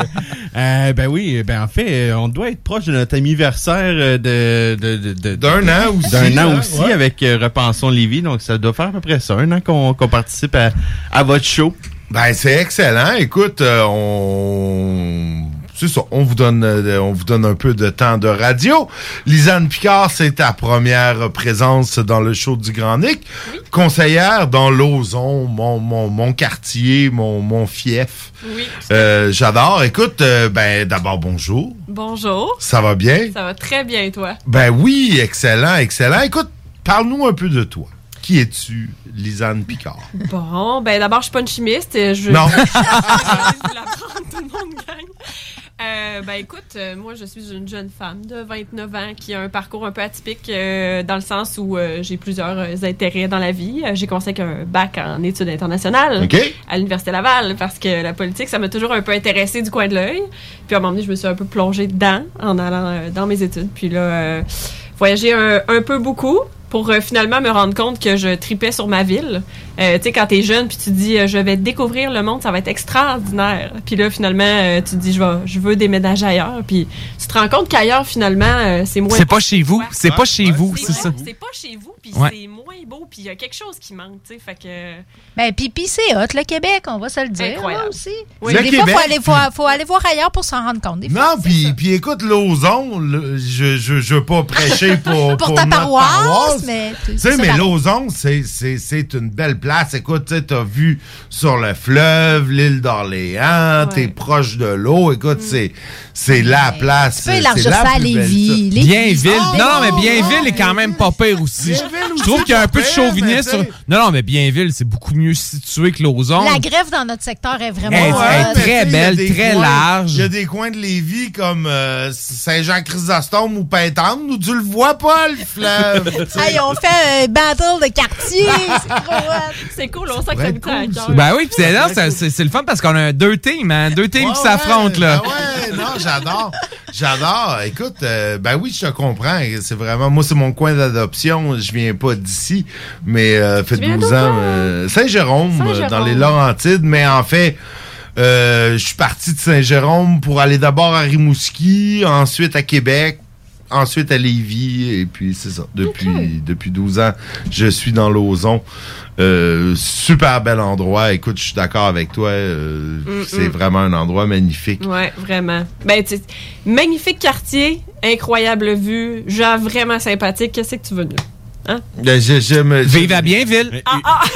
Euh, ben oui, ben en fait, on doit être proche de notre anniversaire de de- de- de- D'un de- an aussi, D'un an hein, aussi ouais. avec euh, Repensons Lévis, donc ça doit faire à peu près ça, un an qu'on qu'on participe à, à votre show. Ben, c'est excellent. Écoute, euh, on. C'est ça, on vous donne euh, on vous donne un peu de temps de radio. Lisanne Picard, c'est ta première présence dans le show du Grand Nick. Conseillère dans l'Ozon, mon, mon, mon quartier, mon, mon fief. Oui. Euh, J'adore. Écoute, euh, ben d'abord bonjour. Bonjour. Ça va bien? Ça va très bien, toi? Ben oui, excellent, excellent. Écoute, parle-nous un peu de toi. Qui es-tu, Lisanne Picard? Bon, ben d'abord, je suis pas une chimiste. Je... Non. je tout le monde gagne. Euh, ben écoute, euh, moi je suis une jeune femme de 29 ans qui a un parcours un peu atypique euh, dans le sens où euh, j'ai plusieurs intérêts dans la vie. J'ai commencé avec un bac en études internationales à l'Université Laval parce que la politique, ça m'a toujours un peu intéressé du coin de l'œil. Puis à un moment donné, je me suis un peu plongée dedans en allant dans mes études. Puis là, voyager un, un peu beaucoup pour euh, finalement me rendre compte que je tripais sur ma ville. Euh, tu sais, quand t'es jeune, puis tu dis, euh, je vais découvrir le monde, ça va être extraordinaire. Puis là, finalement, euh, tu te dis, je, vais, je veux déménager ailleurs. Puis tu te rends compte qu'ailleurs, finalement, euh, c'est moins... C'est pas chez vous. C'est pas chez vous, c'est ça. C'est pas chez vous, puis Ouais. c'est moins beau, puis il y a quelque chose qui manque, tu sais. Fait que... Ben, puis, puis c'est hot, le Québec, on va se le dire. Incroyable. aussi. Oui. Des Le fois, il Québec, faut aller, voir- faut aller voir ailleurs pour s'en rendre compte. Des Non, puis puis écoute, l'ozon, je, je, je veux pas prêcher pour, Pour ta notre mais mais l'ozon, c'est- c'est c'est une belle place. Écoute, tu as vu sur le fleuve, l'île d'Orléans, t'es proche de l'eau. Écoute, c'est c'est la place. Tu peux c'est élargir la ça à plus belle- Lévis. Bienville. Oh, non, mais oh, Bienville est quand même pas pire aussi. Je trouve qu'il y a un peu de chauvinisme. Non, non, mais Bienville, c'est beaucoup mieux situé que Lauson. La grève dans notre secteur est vraiment. Elle- est très belle, des très coins- large. Il y a des coins de Lévis comme euh, Saint-Jean-Chrysostome ou Pintante où tu le vois pas, le fleuve. Hey, on fait un battle de quartier. c'est cool, on sent que ça me tient à cœur. Ben oui, puis c'est là, le fun parce qu'on a deux teams, hein, deux teams qui s'affrontent là. Ben ouais, non, j'adore. J'adore. Écoute, euh, ben oui, je te comprends. C'est vraiment, moi, c'est mon coin d'adoption. Je viens pas d'ici, mais euh, fait viens 12 d'où, ans. toi? euh, Saint-Jérôme, euh, dans les Laurentides, mais en fait, euh, je suis parti de Saint-Jérôme pour aller d'abord à Rimouski, ensuite à Québec, ensuite à Lévis, et puis c'est ça. Depuis, depuis 12 ans, je suis dans l'Ozon. Euh, super bel endroit. Écoute, je suis d'accord avec toi. euh, Mm, c'est vraiment un endroit magnifique. Ouais, vraiment. Ben, tu sais, magnifique quartier, incroyable vue, gens vraiment sympathiques. Qu'est-ce que tu veux de? Hein? Ben, je- j'aime- Vive à Bienville. Ah, ah!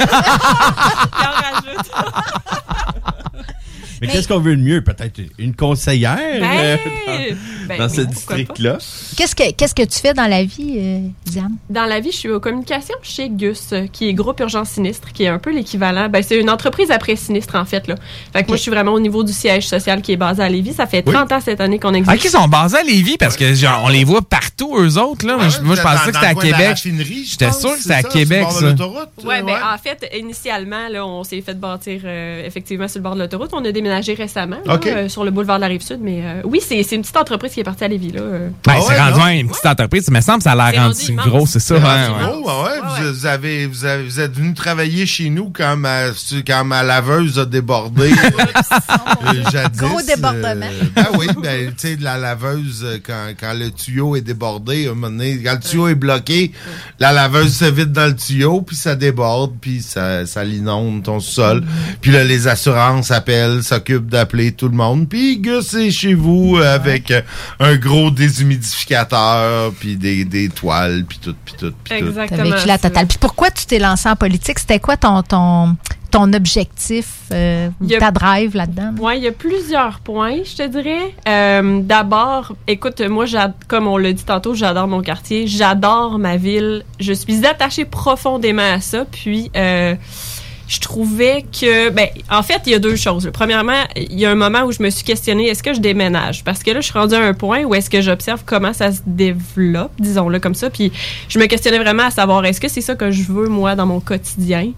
Il en rajoute. Mais, qu'est-ce qu'on veut de mieux? Peut-être une conseillère Ben, euh, dans, ben dans oui, ce district-là? Qu'est-ce que Qu'est-ce que tu fais dans la vie, euh, Diane? Dans la vie, je suis aux communications chez Gus, euh, qui est Groupe Urgence Sinistre, qui est un peu l'équivalent. Ben, c'est une entreprise après sinistre, en fait. Là. Fait que moi, je suis vraiment au niveau du siège social qui est basé à Lévis. Ça fait 30 ans cette année qu'on existe. Ah, qui sont basés à Lévis parce que genre, on les voit partout eux autres là. Moi, je- moi, je pensais dans- que c'était à Québec. J'étais sûr que c'est c'était à Québec sur le bord de ça. l'autoroute, Ouais, euh, ben, en fait, initialement, là, on s'est fait bâtir euh, effectivement sur le bord de l'autoroute. On a déménagé récemment là, euh, sur le boulevard de la Rive-Sud. Mais euh, oui, c'est c'est une petite entreprise qui est partie à Lévis. Là, euh. Ben, c'est rendu un- une petite entreprise, il me semble que ça a C'est l'air rendu gros, c'est ça. C'est ouais, rendu ouais. gros, ouais, ouais. Vous, vous avez, vous, avez- vous êtes venu travailler chez nous quand ma, quand ma laveuse a débordé. euh, jadis, Gros débordement. euh, ben oui, ben, tu sais, la laveuse, quand, quand le tuyau est débordé, un moment donné, quand le tuyau est bloqué, la laveuse se vide dans le tuyau, puis ça déborde, puis ça, ça l'inonde ton sol. Puis là, les assurances appellent, s'occupent d'appeler tout le monde. Puis Gus est chez vous euh, avec euh, un gros déshumidificateur, puis des, des toiles, puis tout, puis tout, puis tout. T'as vécu la totale. Puis pourquoi tu t'es lancé en politique? C'était quoi ton, ton, ton objectif, euh, Il y a- ta drive là-dedans? Oui, il y a plusieurs points, je te dirais. Euh, D'abord, écoute, moi, comme on l'a dit tantôt, j'adore mon quartier, j'adore ma ville. Je suis attachée profondément à ça. Puis, euh, je trouvais que, ben, en fait, il y a deux choses. Premièrement, il y a un moment où je me suis questionnée, est-ce que je déménage? Parce que là, je suis rendue à un point où est-ce que j'observe comment ça se développe, disons-le comme ça. Puis, je me questionnais vraiment à savoir, est-ce que c'est ça que je veux, moi, dans mon quotidien?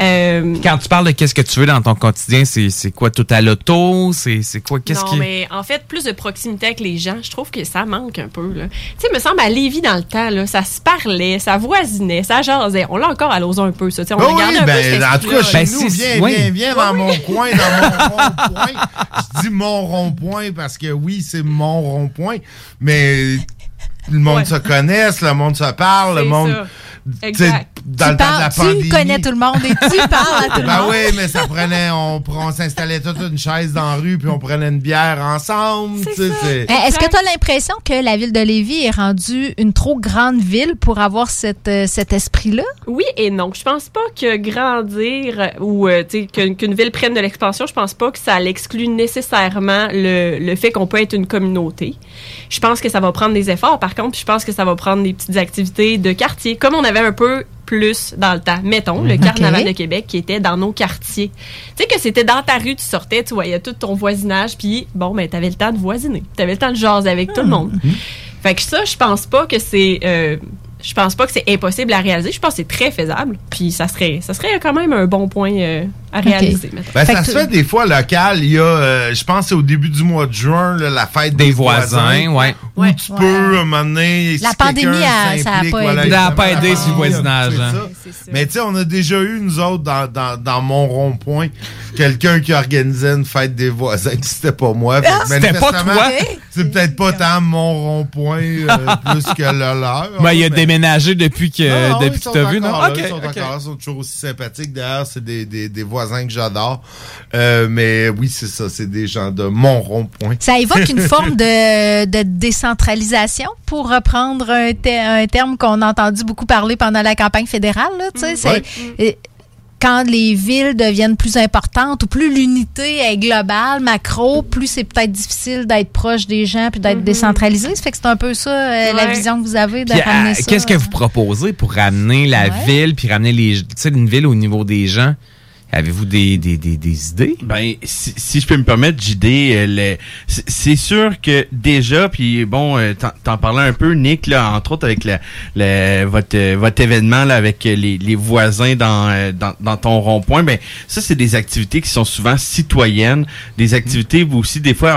Euh, Quand tu parles de qu'est-ce que tu veux dans ton quotidien, c'est quoi tout à l'auto? C'est quoi? Qu'est-ce non, qui. mais en fait, plus de proximité avec les gens, je trouve que ça manque un peu. Tu sais, me semble à Lévis dans le temps, là, ça se parlait, ça voisinait, ça jasait. On l'a encore à un peu, ça. Tu sais, on Ben a gardé oui, un peu ben, cet en tout cas, chez là. nous, viens, viens, viens dans mon coin, dans mon rond-point. Je dis mon rond-point parce que oui, c'est mon rond-point, mais le monde Ouais. se connaisse, le monde se parle, le monde. ça. Tu Exact. Dans tu le temps de la tu pandémie. connais tout le monde et tu parles à tout le Ben monde. oui, mais ça prenait, on, on s'installait toute une chaise dans la rue puis on prenait une bière ensemble. tu Est-ce que tu as l'impression que la ville de Lévis est rendue une trop grande ville pour avoir cette, euh, cet esprit-là? Oui et non. Je pense pas que grandir euh, ou euh, tu sais, qu'une qu'une ville prenne de l'expansion, je pense pas que ça l'exclut nécessairement le, le fait qu'on peut être une communauté. Je pense que ça va prendre des efforts, par contre, puis je pense que ça va prendre des petites activités de quartier, comme on avait un peu plus dans le temps. Mettons, le Mhm. carnaval de Québec qui était dans nos quartiers. Tu sais que c'était dans ta rue, tu sortais, tu voyais tout ton voisinage, puis bon, ben t'avais le temps de voisiner. T'avais le temps de jaser avec tout le monde. Fait que ça, je pense pas que c'est... euh, je pense pas que c'est impossible à réaliser. Je pense que c'est très faisable. Puis ça serait, ça serait quand même un bon point euh, à réaliser. Ben, ça se fait des fois local. Il y a, euh, je pense, que c'est au début du mois de juin, là, la fête des, Des voisins, ouais. Où tu peux, à un moment donné, La si pandémie, a- ça a s'implique, pas voilà, aidé. Ça pas sur le voisinage, hein. ça. Mais tu sais, on a déjà eu, nous autres, dans, dans, dans mon rond-point, quelqu'un qui organisait une fête des voisins. C'était pas moi. Que C'était pas manifestement, toi? C'est peut-être pas tant mon rond-point euh, plus que le leur. Ben, il a mais- déménagé depuis que, non, non, depuis ils que sont t'as vu, non? là, ils sont encore là, ils sont toujours aussi sympathiques. D'ailleurs, c'est des, des, des voisins que j'adore. Euh, mais oui, c'est ça, c'est des gens de mon rond-point. Ça évoque une forme de, de décentralisation, pour reprendre un, te- un terme qu'on a entendu beaucoup parler pendant la campagne fédérale. là, tu sais, c'est- euh, Quand les villes deviennent plus importantes ou plus l'unité est globale, macro, plus c'est peut-être difficile d'être proche des gens puis d'être décentralisé. Ça fait que c'est un peu ça, euh, la Ouais. vision que vous avez de Puis, ramener ça. Qu'est-ce que vous proposez pour ramener la Ouais. ville, puis ramener les, une ville au niveau des gens? Avez-vous des, des, des, des idées? Ben, si, si je peux me permettre, JD, euh, c'est- sûr que déjà, puis bon, euh, t'en- parlais un peu, Nick, là, entre autres avec la, votre, votre événement là, avec les, les voisins dans, euh, dans, dans ton rond-point, ben ça, c'est des activités qui sont souvent citoyennes, des activités aussi des fois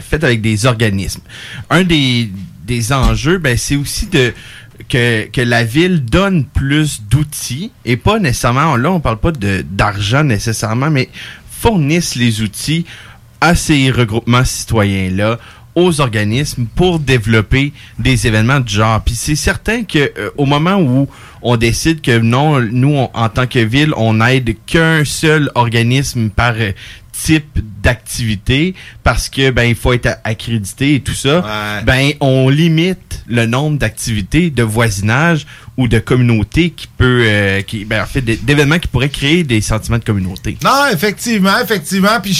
faites avec des organismes. Un des, des enjeux, ben, c'est aussi de que, la ville donne plus d'outils et pas nécessairement, là on parle pas d'argent nécessairement, mais fournissent les outils à ces regroupements citoyens-là aux organismes pour développer des événements du genre. Puis c'est certain que euh, au moment où on décide que non, nous en tant que ville, on aide qu'un seul organisme par euh, type d'activité parce que ben il faut être accrédité et tout ça. Ben on limite le nombre d'activités de voisinage ou de communauté qui peut euh, qui ben en fait d'événements qui pourraient créer des sentiments de communauté. Non, effectivement, effectivement. Puis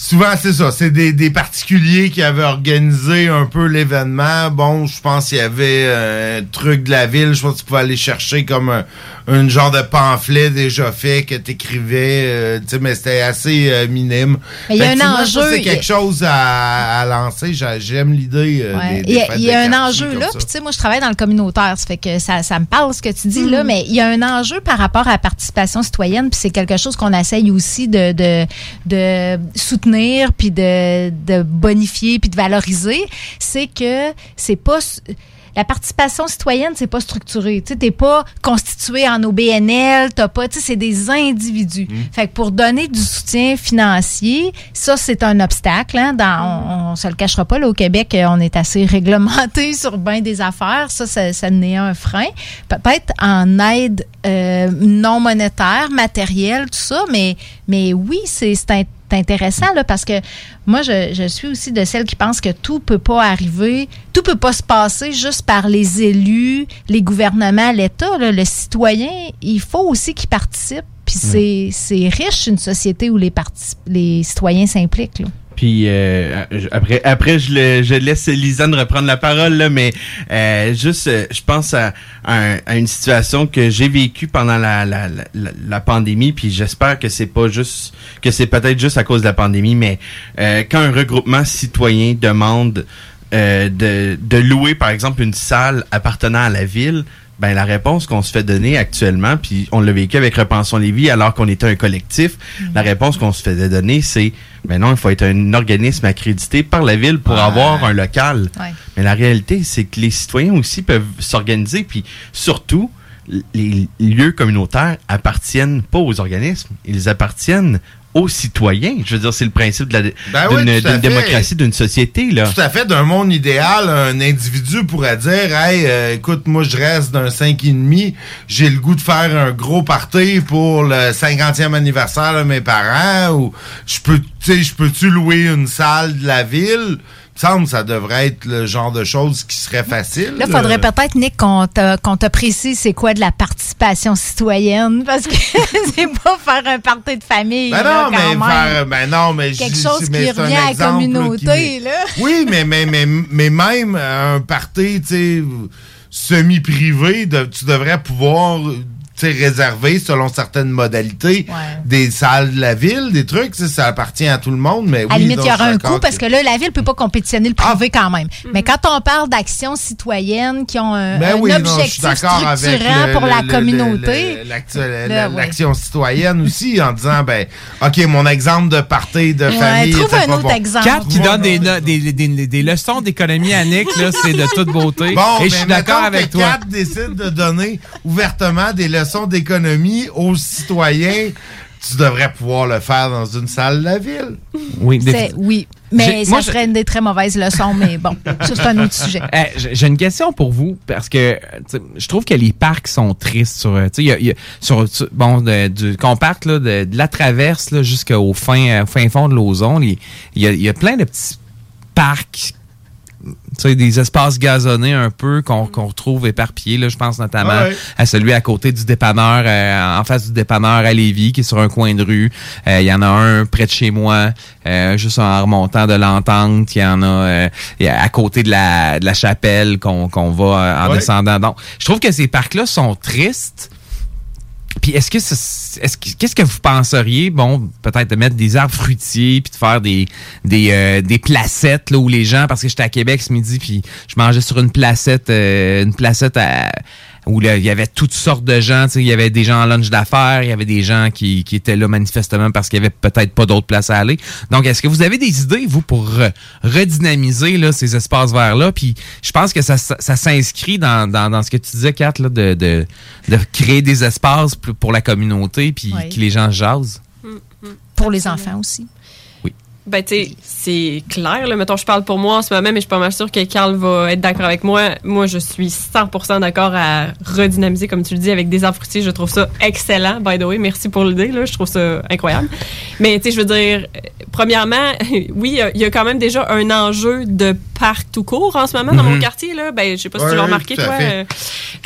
souvent c'est ça, c'est des, des particuliers qui avaient organisé un peu l'événement. Bon, je pense qu'il y avait euh, un truc de la ville, je pense que tu pouvais aller chercher comme un, un genre de pamphlet déjà fait que t'écrivais, euh, tu sais, mais c'était assez euh, minime. Mais il y a un enjeu, C'est quelque chose à, à lancer. J'a- J'aime l'idée euh, Ouais. Il y a, y un enjeu là, puis tu sais, moi je travaille dans le communautaire, ça fait que ça, ça me parle ce que tu dis là, mais il y a un enjeu par rapport à la participation citoyenne, puis c'est quelque chose qu'on essaye aussi de, de, de soutenir, puis de, de bonifier, puis de valoriser, c'est que c'est pas... La participation citoyenne, c'est pas structuré. Tu t'es pas constitué en OBNL, t'as pas, tu sais, c'est des individus. Fait que pour donner du soutien financier, ça, c'est un obstacle. Hein, dans, on, on se le cachera pas, là, au Québec, euh, on est assez réglementé sur bien des affaires. Ça, ça, ça n'est un frein. Peut-être en aide euh, non monétaire, matérielle, tout ça, mais, mais oui, c'est c'est intéressant là, parce que moi, je, je suis aussi de celles qui pensent que tout peut pas arriver, tout peut pas se passer juste par les élus, les gouvernements, l'État. Le citoyen, il faut aussi qu'il participe. Puis c'est c'est riche une société où les, les citoyens s'impliquent. Puis euh, après, après je, le- je laisse Lisanne reprendre la parole là, mais euh, juste, euh, je pense à, à à une situation que j'ai vécue pendant la, la, la, la- la pandémie, puis j'espère que c'est pas juste, que c'est peut-être juste à cause de la pandémie, mais euh, quand un regroupement citoyen demande euh, de, de louer par exemple une salle appartenant à la ville, Ben la réponse qu'on se fait donner actuellement, puis on l'a vécu avec Repensons Lévis alors qu'on était un collectif, la réponse qu'on se faisait donner, c'est ben non, il faut être un organisme accrédité par la ville pour Ouais. avoir un local. Ouais. Mais la réalité, c'est que les citoyens aussi peuvent s'organiser, puis surtout, les lieux communautaires appartiennent pas aux organismes, ils appartiennent aux citoyens. Je veux dire, c'est le principe Ben oui, d'une démocratie, d'une société. Là. Tout à fait, d'un monde idéal, un individu pourrait dire Hey, euh, écoute, moi je reste d'un 5,5, j'ai le goût de faire un gros party pour le 50e anniversaire de mes parents, ou je peux, tu sais, je peux-tu louer une salle de la ville? Semble ça devrait être le genre de choses qui serait facile. Là, il faudrait peut-être, Nick, qu'on te, te précise c'est quoi de la participation citoyenne, parce que c'est pas faire un party de famille. Ben là, non, mais même. faire, ben non, mais Quelque je- chose mais qui revient à la qui communauté, là. Oui, mais, mais, mais, mais même un party, tu sais, semi-privé, de- tu devrais pouvoir, réserver selon certaines modalités des salles de la ville, des trucs, ça appartient à tout le monde, mais oui. À la limite, il y aura suis un coût parce que là, la ville peut pas compétitionner le Ah. privé quand même. Mais quand on parle d'actions citoyennes qui ont un, Ben un oui, non, je suis objectif d'accord avec structurant le- pour la le- communauté, ouais. l'action citoyenne aussi, en disant, ben, OK, mon exemple de party de famille. trouve un autre bon. exemple. Kat qui donne des, des, des, des leçons d'économie à Nick, là, c'est de toute beauté. Bon, Et je suis mais d'accord mettons avec que toi. Kat décide de donner ouvertement des leçons d'économie aux citoyens. Tu devrais pouvoir le faire dans une salle de la ville. Oui, oui. Mais ça moi, je- serait des très mauvaises leçons, mais bon, ça c'est un autre sujet. Eh, j'ai- une question pour vous parce que je trouve que les parcs sont tristes sur euh, y a- il y a- sur sur- bon de- du qu'on parte là, de, de la traverse jusqu'au fin euh, fin fond de l'ozone il y y a plein de petits parcs des espaces gazonnés un peu qu'on qu'on retrouve éparpillés. Là, je pense notamment Ouais. à celui à côté du dépanneur, euh, en face du dépanneur à Lévis, qui est sur un coin de rue. Euh, Il y en a un près de chez moi, euh, juste en remontant de l'entente. Il y en a euh, à côté de la, de la chapelle qu'on qu'on va en Ouais. descendant. Donc, je trouve que ces parcs-là sont tristes. Puis est-ce que qu'est-ce que vous penseriez bon peut-être de mettre des arbres fruitiers puis de faire des des, euh, des placettes là où les gens parce que j'étais à Québec ce midi puis je mangeais sur une placette euh, une placette à- où là, il y avait toutes sortes de gens, il y avait des gens en lunch d'affaires, il y avait des gens qui, qui étaient là manifestement parce qu'il y avait peut-être pas d'autres places à aller. Donc, est-ce que vous avez des idées, vous, pour re- redynamiser là, ces espaces verts-là? Puis, je pense que ça, ça, ça s'inscrit dans, dans, dans ce que tu disais, Kat, là, de, de, de créer des espaces pour pour la communauté puis Oui. que les gens jasent. Pour les enfants aussi. Ben, tu sais, c'est clair. Là. Mettons, je parle pour moi en ce moment, mais je suis pas mal sûre que Carl va être d'accord avec moi. Moi, je suis 100% d'accord à redynamiser, comme tu le dis, avec des arbres fruitiers. Je trouve ça excellent, by the way. Merci pour l'idée. Là. Je trouve ça incroyable. mais, tu sais, je veux dire, premièrement, oui, il y a- il y, a quand même déjà un enjeu de parc tout court en ce moment dans Mhm. mon quartier. Là. Ben, je sais pas si Ouais, tu l'as remarqué, tout à fait. euh,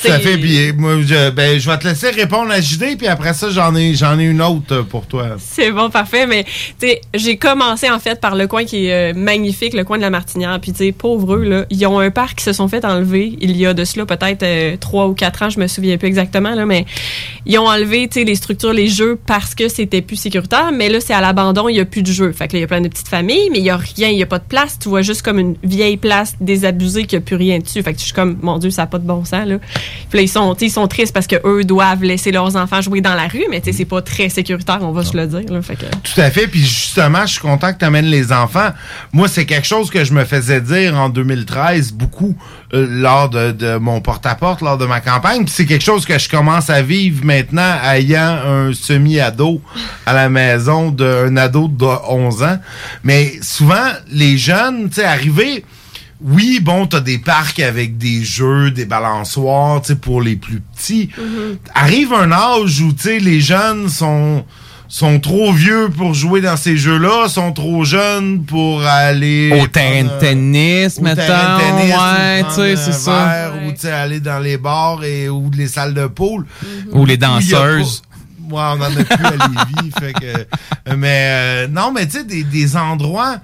Tout à fait. Puis, euh, moi, je, ben, je vais te laisser répondre à JD, puis après ça, j'en ai, ai une autre pour toi. C'est bon, parfait. Mais tu sais, j'ai commencé en fait par le coin qui est euh, magnifique, le coin de la Martinière. Puis tu sais, pauvres eux, là, ils ont un parc qui se sont fait enlever il y a de cela peut-être euh, trois ou quatre ans, je me souviens plus exactement là, mais ils ont enlevé tu sais les structures, les jeux parce que c'était plus sécuritaire. Mais là, c'est à l'abandon, il y a plus de jeux. Fait que là, il y a plein de petites familles, mais il y a rien, il y a pas de place. Tu vois juste comme une vieille place désabusée qui a plus rien dessus. Fait que je suis comme, mon Dieu, ça a pas de bon sens là. Puis là, ils sont, tu sais, ils sont tristes parce que eux doivent laisser leurs enfants jouer dans la rue, mais tu sais, c'est pas très sécuritaire, on va se le dire. Là. Fait que Tout à fait. Puis justement, je suis content que tu amènes les enfants. Moi, c'est quelque chose que je me faisais dire en 2013 beaucoup euh, lors de, de mon porte-à-porte, lors de ma campagne. Puis c'est quelque chose que je commence à vivre maintenant ayant un semi-ado à la maison d'un ado de 11 ans. Mais souvent, les jeunes, tu sais, arrivés... Oui, bon, t'as des parcs avec des jeux, des balançoires, tu sais, pour les plus petits. Arrive un âge où, tu sais, les jeunes sont sont trop vieux pour jouer dans ces jeux-là, sont trop jeunes pour aller Au terrain de tennis, au mettons. terrain de tennis, ouais, ou tu sais, c'est ça. verre, Ou tu sais, aller dans les bars et ou les salles de pool. Ou les danseuses. Ouais, on en a plus à Lévis, fait que. Mais euh, non, mais tu sais, des, des endroits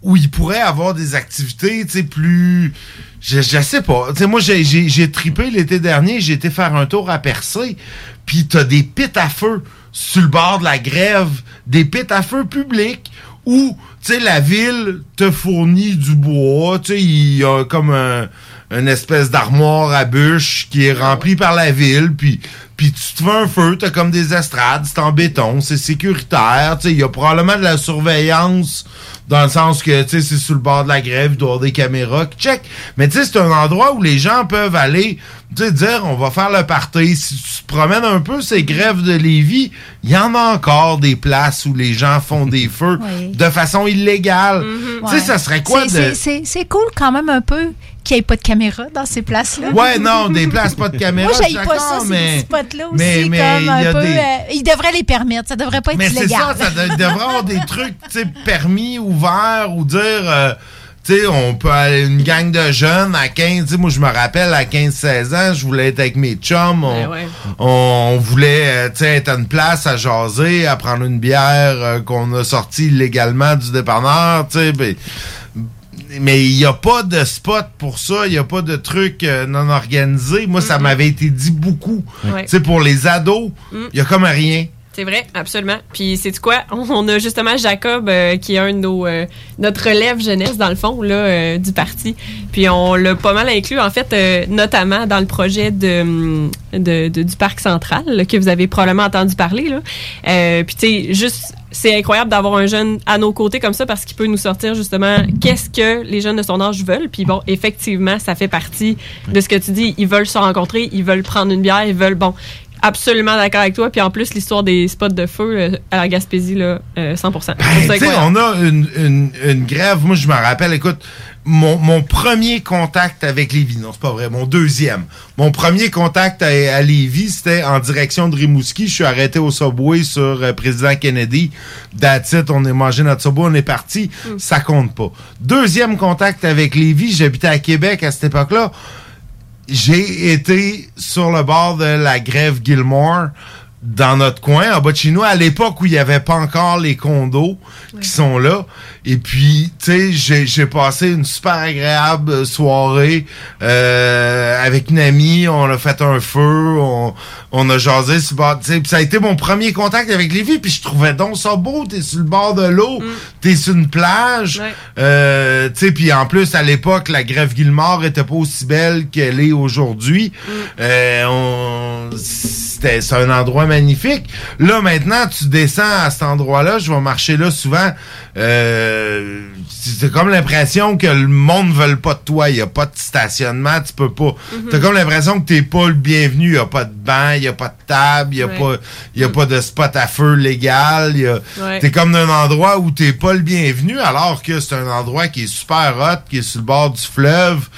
où il pourrait avoir des activités, tu sais, plus. Je, je sais pas. Tu sais, moi, j'ai- j'ai j'ai tripé l'été dernier, j'ai été faire un tour à Percé, puis t'as des pits à feu sur le bord de la grève, des pits à feu publics où, tu tu sais, la ville te fournit du bois, tu sais, il y a comme un, une espèce d'armoire à bûches qui est remplie par la ville, puis puis tu te fais un feu, t'as comme des estrades, c'est en béton, c'est sécuritaire, tu sais, il y a probablement de la surveillance dans le sens que, tu sais, c'est sur le bord de la grève, il doit y avoir des caméras qui check. Mais tu sais, c'est un endroit où les gens peuvent aller, tu sais, dire, on va faire le party. Si tu te promènes un peu ces grèves de Lévis, il y en a encore des places où les gens font des feux Oui. de façon illégale. Tu sais, Ouais. ça serait quoi C'est- de... c'est- C'est c'est cool quand même un peu qu'il n'y ait pas de caméra dans ces places-là. Ouais, non, des places pas de caméra, Moi, je pas ça, ces mais- petits spots-là aussi, mais- mais comme il y un a peu... des- euh, ils devraient les permettre, ça devrait pas être Mais c'est illégal. ça, ça de- devrait avoir des trucs, tu sais, permis, ouverts, ou dire, euh, tu sais, on peut aller, une gang de jeunes à 15, tu sais, moi je me rappelle, à 15-16 ans, je voulais être avec mes chums, on, Ben ouais. on, on voulait, euh, tu sais, être à une place à jaser, à prendre une bière euh, qu'on a sortie illégalement du dépanneur, tu sais, ben, mais il n'y a pas de spot pour ça, il n'y a pas de truc euh, non organisé. Moi, ça m'avait été dit beaucoup. Ouais. Tu sais, pour les ados, il Mm. y a comme rien. C'est vrai, absolument. Puis c'est quoi? On a justement Jacob euh, qui est un de nos euh, notre relève jeunesse dans le fond là euh, du parti. Puis on l'a pas mal inclus en fait euh, notamment dans le projet de, hum, du parc central que vous avez probablement entendu parler là. Puis tu sais juste c'est incroyable d'avoir un jeune à nos côtés comme ça parce qu'il peut nous sortir justement qu'est-ce que les jeunes de son âge veulent. Puis bon, effectivement, ça fait partie de ce que tu dis. Ils veulent se rencontrer, ils veulent prendre une bière, ils veulent bon. Absolument d'accord avec toi. Puis en plus, l'histoire des spots de feu euh, à la Gaspésie, là, euh, 100 Je trouve ça Ben, tu sais, incroyable. on a une, une, une grève. Moi, je me rappelle, écoute, mon, mon premier contact avec Lévis, non, c'est pas vrai, mon deuxième. Mon premier contact à, à Lévis, c'était en direction de Rimouski. Je suis arrêté au Subway sur euh, Président Kennedy. That's it, on est mangé notre Subway, on est parti. Ça compte pas. Deuxième contact avec Lévis, j'habitais à Québec à cette époque-là. J'ai été sur le bord de la grève Gilmore dans notre coin, en bas de chez nous, à l'époque où il n'y avait pas encore les condos qui sont là. Et puis, tu sais, j'ai- passé une super agréable soirée euh, avec une amie. On a fait un feu, on, on a jasé sur le bord. tu sais, puis ça a été mon premier contact avec Lévis. Puis je trouvais donc ça beau. T'es sur le bord de l'eau, t'es sur une plage. Euh, tu sais, puis en plus, à l'époque, la grève Guillemard était pas aussi belle qu'elle est aujourd'hui. Euh, on- c'était c'est un endroit magnifique. Là, maintenant, tu descends à cet endroit-là. Je vais marcher là souvent. Euh, c'est comme l'impression que le monde ne veut pas de toi. Il n'y a pas de stationnement. Tu peux pas. T'as comme l'impression que t'es pas le bienvenu. Il n'y a pas de banc, il n'y a pas de table, il n'y a, Ouais. pas, il y a pas de spot à feu légal. Ouais. T'es comme dans un endroit où t'es pas le bienvenu, alors que c'est un endroit qui est super hot, qui est sur le bord du fleuve,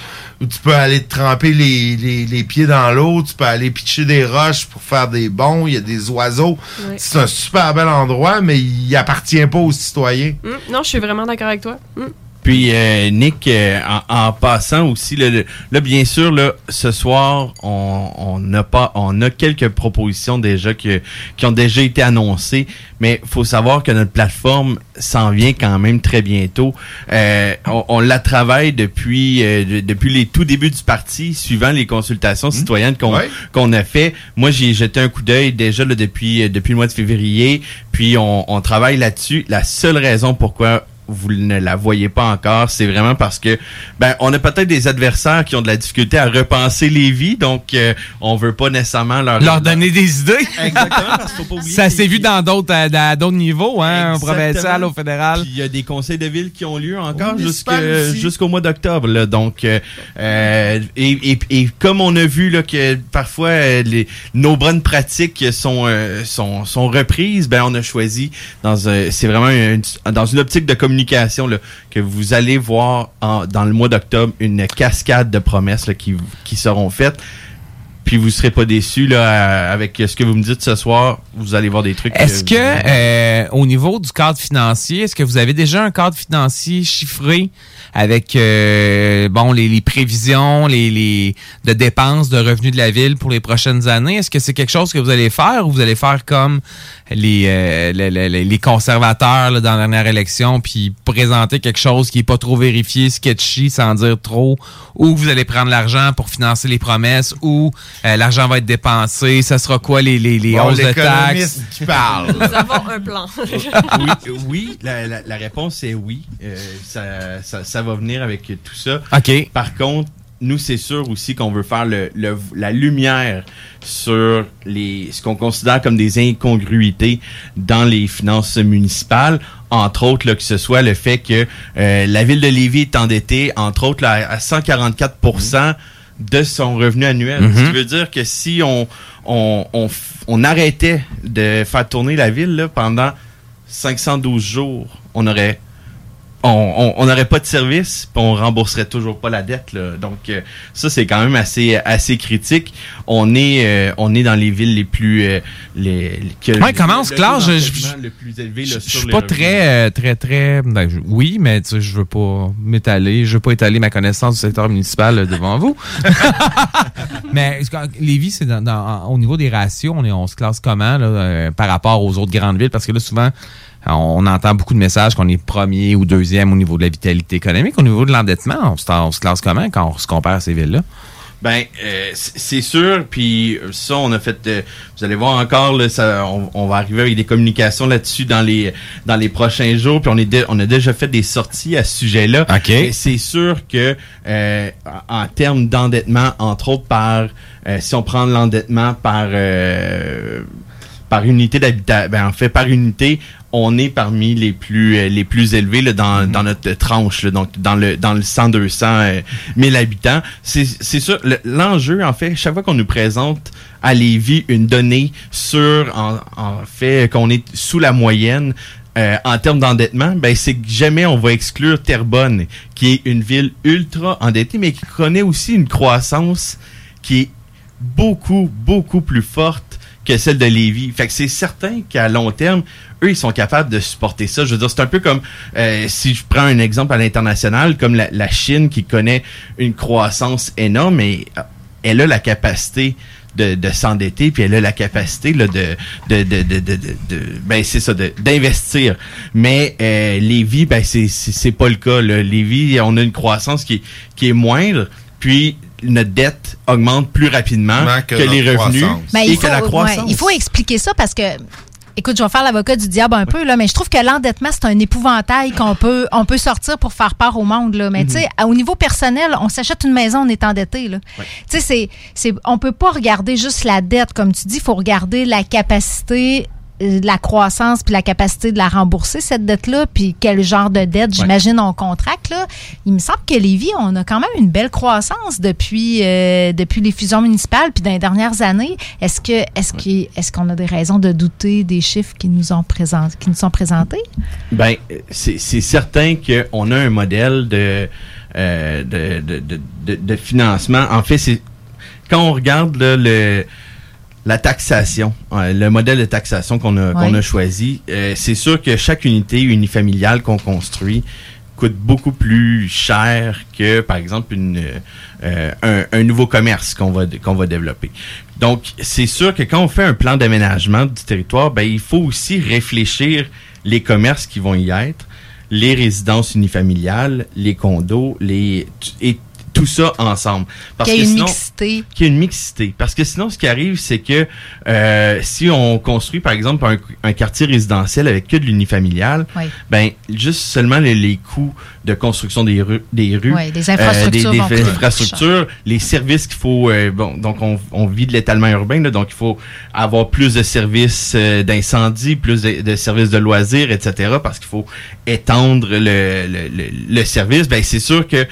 où tu peux aller te tremper les, les, les pieds dans l'eau, tu peux aller pitcher des roches pour faire des bons, il y a des oiseaux. C'est un super bel endroit, mais il appartient pas aux citoyens. Hum, non, je suis vraiment d'accord avec toi. Hum. Puis euh, Nick, euh, en, en passant aussi, là, là, bien sûr, là, ce soir, on, on a pas, on a quelques propositions déjà que, qui ont déjà été annoncées, mais faut savoir que notre plateforme s'en vient quand même très bientôt. Euh, on, on la travaille depuis euh, de- depuis les tout débuts du parti, suivant les consultations citoyennes qu'on Ouais. qu'on a fait. Moi, j'ai jeté un coup d'œil déjà là, depuis euh, depuis le mois de février, puis on, on travaille là-dessus. La seule raison pourquoi vous ne la voyez pas encore, c'est vraiment parce que ben on a peut-être des adversaires qui ont de la difficulté à repenser les vies, donc euh, on veut pas nécessairement leur Leur donner des idées. Exactement, parce qu'il faut pas oublier Ça s'est vu dans d'autres à, à d'autres niveaux, hein, au provincial, au fédéral. Puis il y a des conseils de ville qui ont lieu encore jusqu'au mois d'octobre. là. Donc, euh, euh, et, et, et comme on a vu là, que parfois euh, les, nos bonnes pratiques sont, euh, sont, sont reprises, ben on a choisi dans un- c'est vraiment une, dans une optique de communication que vous allez voir dans le mois d'octobre une cascade de promesses qui seront faites. Puis vous serez pas déçus là, avec ce que vous me dites ce soir. Vous allez voir des trucs. Est-ce que, euh, au niveau du cadre financier, est-ce que vous avez déjà un cadre financier chiffré avec euh, bon les, les prévisions, les, les de dépenses de revenus de la ville pour les prochaines années? Est-ce que c'est quelque chose que vous allez faire ou vous allez faire comme les euh, les, les- les conservateurs là, dans la dernière élection, puis présenter quelque chose qui est pas trop vérifié, sketchy, sans dire trop, ou vous allez prendre l'argent pour financer les promesses, ou Euh, L'argent va être dépensé. Ça sera quoi les, les, les Bon, hausses de taxes? qui parle. Nous avons un plan. oui, oui la, la- la réponse est oui. Euh, ça, ça, ça va venir avec tout ça. OK. Par contre, nous, c'est sûr aussi qu'on veut faire le, le- la lumière sur les, ce qu'on considère comme des incongruités dans les finances municipales. Entre autres, là, que ce soit le fait que euh, la ville de Lévis est endettée, entre autres, là, à 144 de son revenu annuel. Mhm. Ce qui veut dire que si on, on, on, on arrêtait de faire tourner la ville là, pendant 512 jours, on aurait on on- on n'aurait pas de service, puis on rembourserait toujours pas la dette. Là. Donc euh, ça c'est quand même assez assez critique. On est euh, on est dans les villes les plus euh, les, Ouais, commence, Claire, je- je- le plus élevé là, Je sur suis pas revenu. très, euh, très, très. ben, je- oui, mais tu sais, je veux pas m'étaler. Je veux pas étaler ma connaissance du secteur municipal euh, devant vous. mais Lévis, c'est dans, dans- au niveau des ratios, on, est, on se classe comment là, euh, par rapport aux autres grandes villes? Parce que là, souvent, on entend beaucoup de messages qu'on est premier ou deuxième au niveau de la vitalité économique. Au niveau de l'endettement, on, se- on se classe comment quand on se compare à ces villes-là? Ben, euh, c'est sûr. Puis euh, ça, on a fait. euh, vous allez voir encore, là, ça, on, on va arriver avec des communications là-dessus dans les dans les prochains jours. Puis on est on a déjà fait des sorties à ce sujet-là. OK. Et c'est sûr que euh, en termes d'endettement, entre autres par si on prend l'endettement par par unité d'habitat, ben en fait par unité, on est parmi les plus euh, les plus élevés là, dans, dans notre tranche, là, donc dans le dans le 100 200 euh, 1000 habitants. C'est c'est sûr le- l'enjeu en fait chaque fois qu'on nous présente à Lévis une donnée sur en, en fait qu'on est sous la moyenne euh, en termes d'endettement, ben c'est que jamais on va exclure Terrebonne, qui est une ville ultra endettée, mais qui connaît aussi une croissance qui est beaucoup, beaucoup plus forte que celle de Lévis. Fait que c'est certain qu'à long terme, eux, ils sont capables de supporter ça. Je veux dire, c'est un peu comme, euh, si je prends un exemple à l'international, comme la, Chine qui connaît une croissance énorme, mais euh, elle a la capacité de, de s'endetter, puis elle a la capacité là, de, de, de, de, de, ben c'est ça, d'investir. Mais euh, Lévis, ben c'est c'est pas le cas. Là. Lévis, on a une croissance qui qui est moindre, puis notre dette augmente plus rapidement que que, les revenus. Ben, et il, que faut, la croissance. ouais, il faut expliquer ça parce que. Écoute, je vais faire l'avocat du diable un peu, là, mais je trouve que l'endettement, c'est un épouvantail qu'on peut, on peut sortir pour faire part au monde. Là. Mais tu sais, au niveau personnel, on s'achète une maison, on est endetté. Là. Tu sais, c'est, c'est, on peut pas regarder juste la dette, comme tu dis, il faut regarder la capacité la croissance puis la capacité de la rembourser cette dette là puis quel genre de dette j'imagine on contracte là. Il me semble que Lévis on a quand même une belle croissance depuis euh, depuis les fusions municipales puis dans les dernières années. Est-ce que est-ce qu'il- est-ce qu'on a des raisons de douter des chiffres qui nous ont présent- qui nous sont présentés? Ben, c'est certain qu'on a un modèle de, euh, de, de, de, de- de financement. En fait, c'est quand on regarde là, le, la taxation, le modèle de taxation qu'on a, qu'on a choisi, euh, c'est sûr que chaque unité unifamiliale qu'on construit coûte beaucoup plus cher que, par exemple, une, euh, un, un nouveau commerce qu'on va, qu'on va développer. Donc, c'est sûr que quand on fait un plan d'aménagement du territoire, ben, il faut aussi réfléchir les commerces qui vont y être, les résidences unifamiliales, les condos, les et tout ça ensemble. qu'il y ait que une sinon- mixité qu'il y ait une mixité. Parce que sinon, ce qui arrive, c'est que euh, si on construit, par exemple, un, un quartier résidentiel avec que de l'unifamilial, Oui. ben juste seulement les, les coûts de construction des rues, des rues, des infrastructures euh, des, vont des infrastructures, les services qu'il faut, euh, bon, donc on, on vit de l'étalement urbain, là, donc il faut avoir plus de services euh, d'incendie, plus de, de services de loisirs, etc. Parce qu'il faut étendre le, le, le, le service. Ben c'est sûr que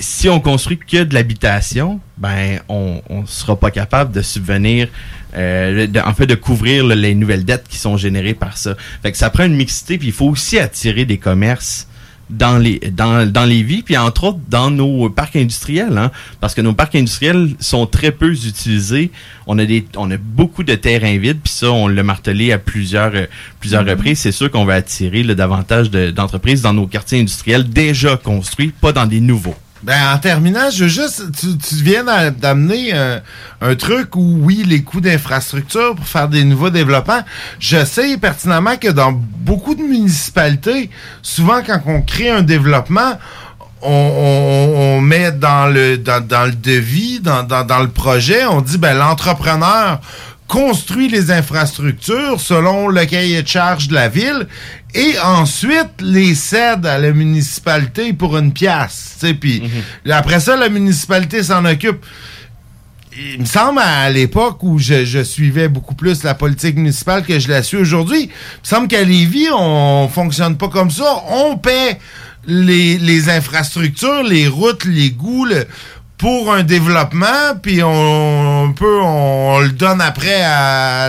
si on construit que de l'habitation, ben on on sera pas capable de subvenir, euh, de- en fait de couvrir là, les nouvelles dettes qui sont générées par ça. Fait que ça prend une mixité, puis il faut aussi attirer des commerces dans les dans dans les vies puis entre autres dans nos parcs industriels hein, parce que nos parcs industriels sont très peu utilisés on a des on a beaucoup de terrains vides puis ça on l'a martelé à plusieurs euh, plusieurs Mhm. reprises c'est sûr qu'on va attirer là, davantage de- d'entreprises dans nos quartiers industriels déjà construits pas dans des nouveaux Ben, en terminant, je veux juste, tu, tu viens d'a- d'amener euh, un truc où, oui, les coûts d'infrastructure pour faire des nouveaux développements. Je sais pertinemment que dans beaucoup de municipalités, souvent quand on crée un développement, on, on- on met dans le, dans, dans le devis, dans, dans, dans le projet, on dit ben, l'entrepreneur construit les infrastructures selon le cahier de charge de la ville et ensuite les cède à la municipalité pour une pièce. Puis après ça, la municipalité s'en occupe il me semble à l'époque où je, je suivais beaucoup plus la politique municipale que je la suis aujourd'hui, il me semble qu'à Lévis, on fonctionne pas comme ça. On paie les, les infrastructures, les routes, les goûts le- pour un développement, puis on, on peut on, le donne après à-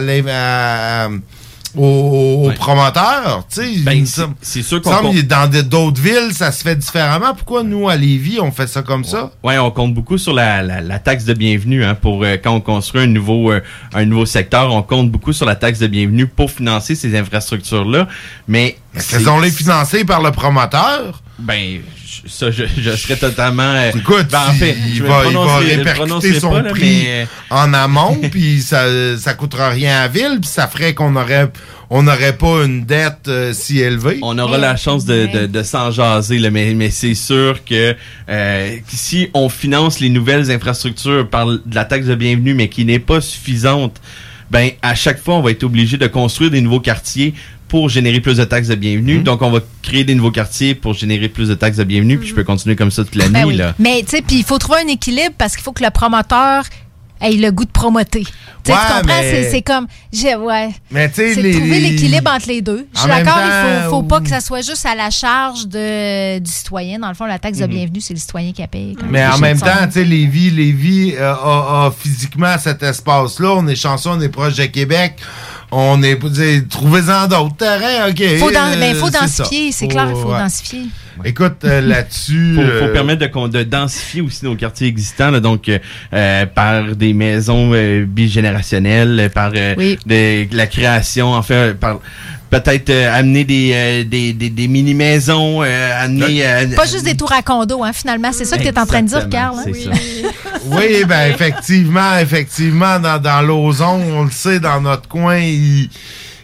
aux, aux promoteurs. semble- c'est sûr qu'on compte- dans d'autres villes, ça se fait différemment. Pourquoi nous, à Lévis, on fait ça comme ça? Ouais, on compte beaucoup sur la, la, la taxe de bienvenue hein, pour euh, quand on construit un nouveau euh, un nouveau secteur, on compte beaucoup sur la taxe de bienvenue pour financer ces infrastructures là, mais Faisons-les financer par le promoteur. Ben, ça, je, je serais totalement. euh, Écoute, ben, en fait, il, je va, il va répercuter prononcerai son pas, là, prix mais, en amont, puis ça, ça coûtera rien à la ville, puis ça ferait qu'on aurait on n'aurait pas une dette euh, si élevée. On aura la chance de, de, de s'en jaser, là, mais, mais c'est sûr que euh, si on finance les nouvelles infrastructures par de la taxe de bienvenue, mais qui n'est pas suffisante, ben à chaque fois, on va être obligé de construire des nouveaux quartiers pour générer plus de taxes de bienvenue. Mhm. Donc, on va créer des nouveaux quartiers pour générer plus de taxes de bienvenue. Puis je peux continuer comme ça toute l'année. Ben oui. là. Mais tu sais, puis il faut trouver un équilibre parce qu'il faut que le promoteur ait le goût de promoter. Ouais, tu comprends? mais- C'est- comme. Ouais. Mais tu sais, C'est les- trouver l'équilibre entre les deux. Je suis d'accord, il faut, faut pas que ça soit juste à la charge de, du citoyen. Dans le fond, la taxe de Mhm. bienvenue, c'est le citoyen qui a payé. Mais en même temps, tu sais, Lévis, Lévis euh, a, a physiquement cet espace-là. On est chanceux, on est proche de Québec. On est, trouvez-en d'autres terrains, OK. Faut dans- euh, ben, faut densifier, c'est clair, il faut ouais. densifier. Écoute, euh, là-dessus... faut, faut euh, permettre de, de densifier aussi nos quartiers existants, là, donc euh, euh, par des maisons euh, bigénérationnelles, par euh, de, la création, en fait, par peut-être euh, amener des, euh, des, des, des mini-maisons, euh, amener... euh, Pas juste des tours à condo, hein, finalement. C'est ça que tu es en train de dire, Carl. hein? ça. Oui, ben effectivement, effectivement, dans, dans l'ozone, on le sait, dans notre coin, il,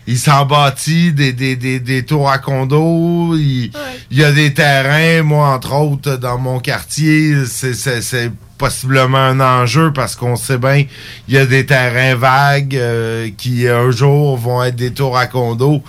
il s'en bâtit des, des, des, des tours à condo. Il, il y a des terrains, moi, entre autres, dans mon quartier, c'est, c'est, c'est possiblement un enjeu parce qu'on sait bien, il y a des terrains vagues euh, qui, un jour, vont être des tours à condo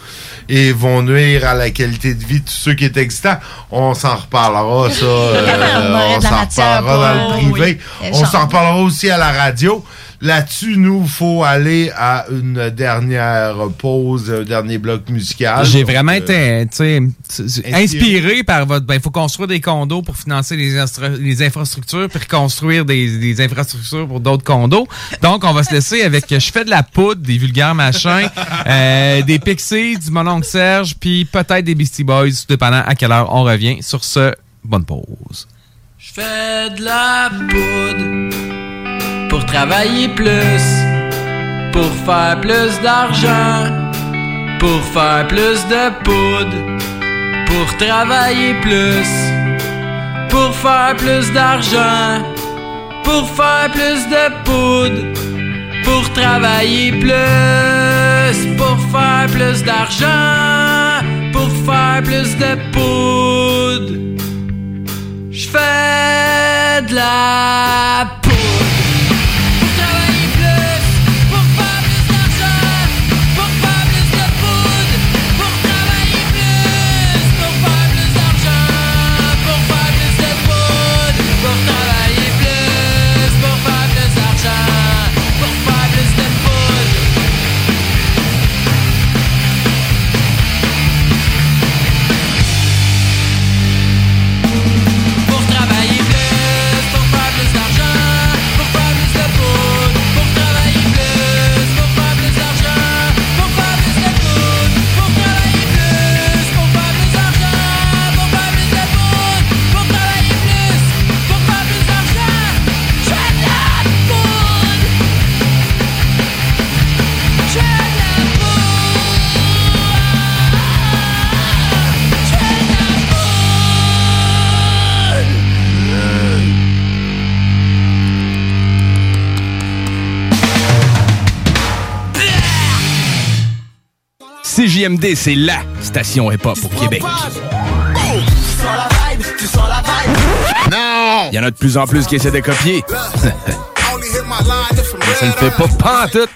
et vont nuire à la qualité de vie de tous ceux qui est existants. On s'en reparlera, ça. euh, On s'en reparlera dans le privé. oui. On s'en reparlera aussi à la radio. Là-dessus, nous, faut aller à une dernière pause, un dernier bloc musical. J'ai vraiment euh, été inspiré. inspiré par votre. Ben, il faut construire des condos pour financer les, infrastructures, puis construire des, des infrastructures pour d'autres condos. Donc, on va se laisser avec Je fais de la poudre, des vulgaires machins, euh, des Pixies, du Mononcle Serge, puis peut-être des Beastie Boys, tout dépendant à quelle heure on revient. Sur ce, bonne pause. Je fais de la poudre pour travailler plus, pour faire plus d'argent, pour faire plus de poudre, pour travailler plus, pour faire plus d'argent, pour faire plus de poudre, pour travailler plus, pour faire plus d'argent, pour faire plus de poudre. Je fais de la CJMD, c'est LA station hip-hop au Québec. Vibe. Il y en a de plus en plus qui essaient de copier. Mais ça ne fait pas pantoute.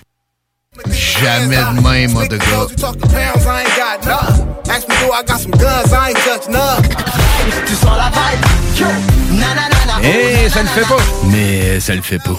Jamais de même, mon de gars. Eh, ça ne fait pas. Mais ça le fait pas.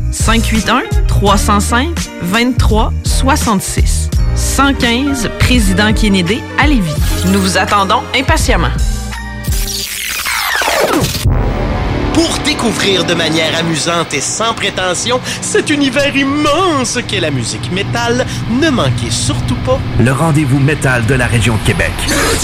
581-305-2366. 115 Président Kennedy à Lévis. Nous vous attendons impatiemment. Pour découvrir de manière amusante et sans prétention cet univers immense qu'est la musique métal, ne manquez surtout pas Le rendez-vous métal de la région de Québec. avec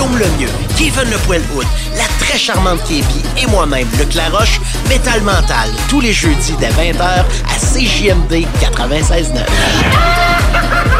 Guillaume Lemieux, Kevin Le Poil Hood, la très charmante Kébi et moi-même, Luc Laroche, Métal Mental, tous les jeudis dès 20h à CJMD 96.9.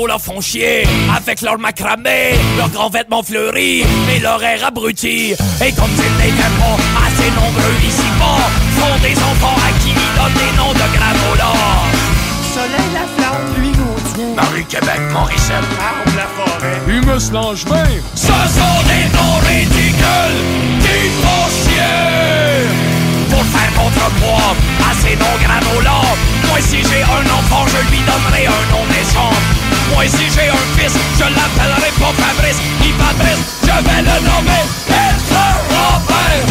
Granola font chier avec leur macramé, leurs grands vêtements fleuris et leur air abruti. Et comme ils n'étaient pas assez nombreux ici-bas, font des enfants à qui ils donnent des noms de granola. Soleil, la flamme, pluie, Gauthier. Marie-Québec, Morissette. Arbre, la forêt. Humus Langevin. Ce sont des noms ridicules qui font chier. Pour faire contrepoids à ces noms granola, moi si j'ai un enfant, je lui donnerai un nom méchant. Moi si j'ai un fils, je l'appellerai pas Fabrice ni Patrice, je vais le nommer Hitler Robert.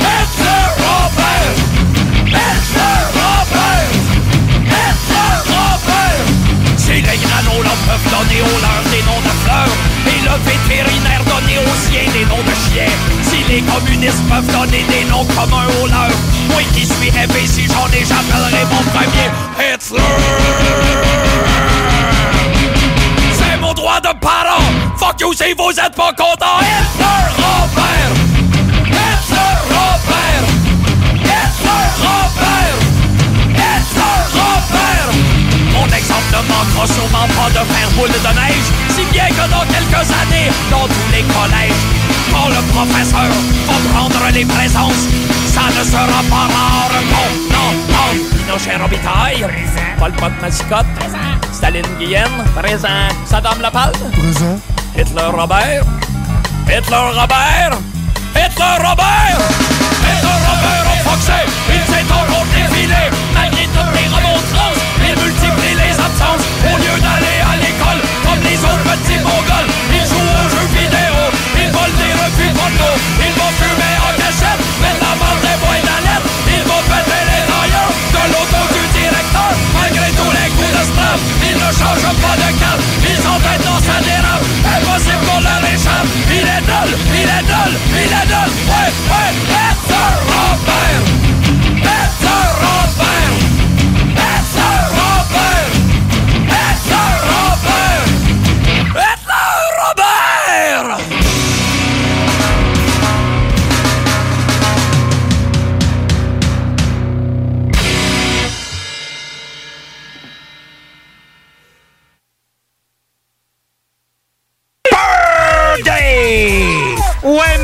Hitler Robert. Hitler Robert. Hitler Robert. Si les granolas peuvent donner aux leurs des noms de fleurs et le vétérinaire donner aux siens des noms de chiens, si les communistes peuvent donner des noms communs aux leurs, moi qui suis épais si j'en ai, j'appellerai mon premier Hitler. C'est mon droit de parent. Fuck you si vous êtes pas content. Hitler Robert. Hitler Robert. Hitler Robert. Hitler Robert. Mon exemple ne manquera sûrement pas de faire boule de neige, si bien que dans quelques années, dans tous les collèges, quand le professeur va prendre les présences, ça ne sera pas rare. Non, non. Pinochet Robitaille. Paul Pot Massicotte. Staline Guyenne. Présent. Saddam Lapalme. Présent. Hitler Robert. Hitler Robert. Hitler Robert. Hitler Robert a foxé. Il s'est encore défilé. Malgré toutes les remontrances, il multiplie les absences. Au lieu d'aller à l'école comme les autres petits mongols, il joue aux jeux vidéo. Il vole des revues porno. Il coups de strap, il ne change pas de cap. Il s'entête dans sa dérape. Impossible qu'on leur échappe. Il est nul, il est nul, il est nul. Ouais, ouais, Hitler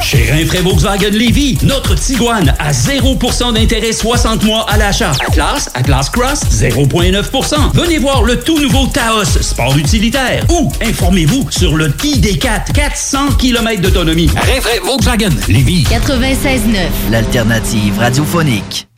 Chez Rinfraie Volkswagen Lévy, notre Tiguan à 0% d'intérêt 60 mois à l'achat. Atlas, Atlas Cross, 0,9%. Venez voir le tout nouveau Taos, sport utilitaire. Ou informez-vous sur le ID4, 400 km d'autonomie. Rinfraie Volkswagen Lévy. 96.9, l'alternative radiophonique.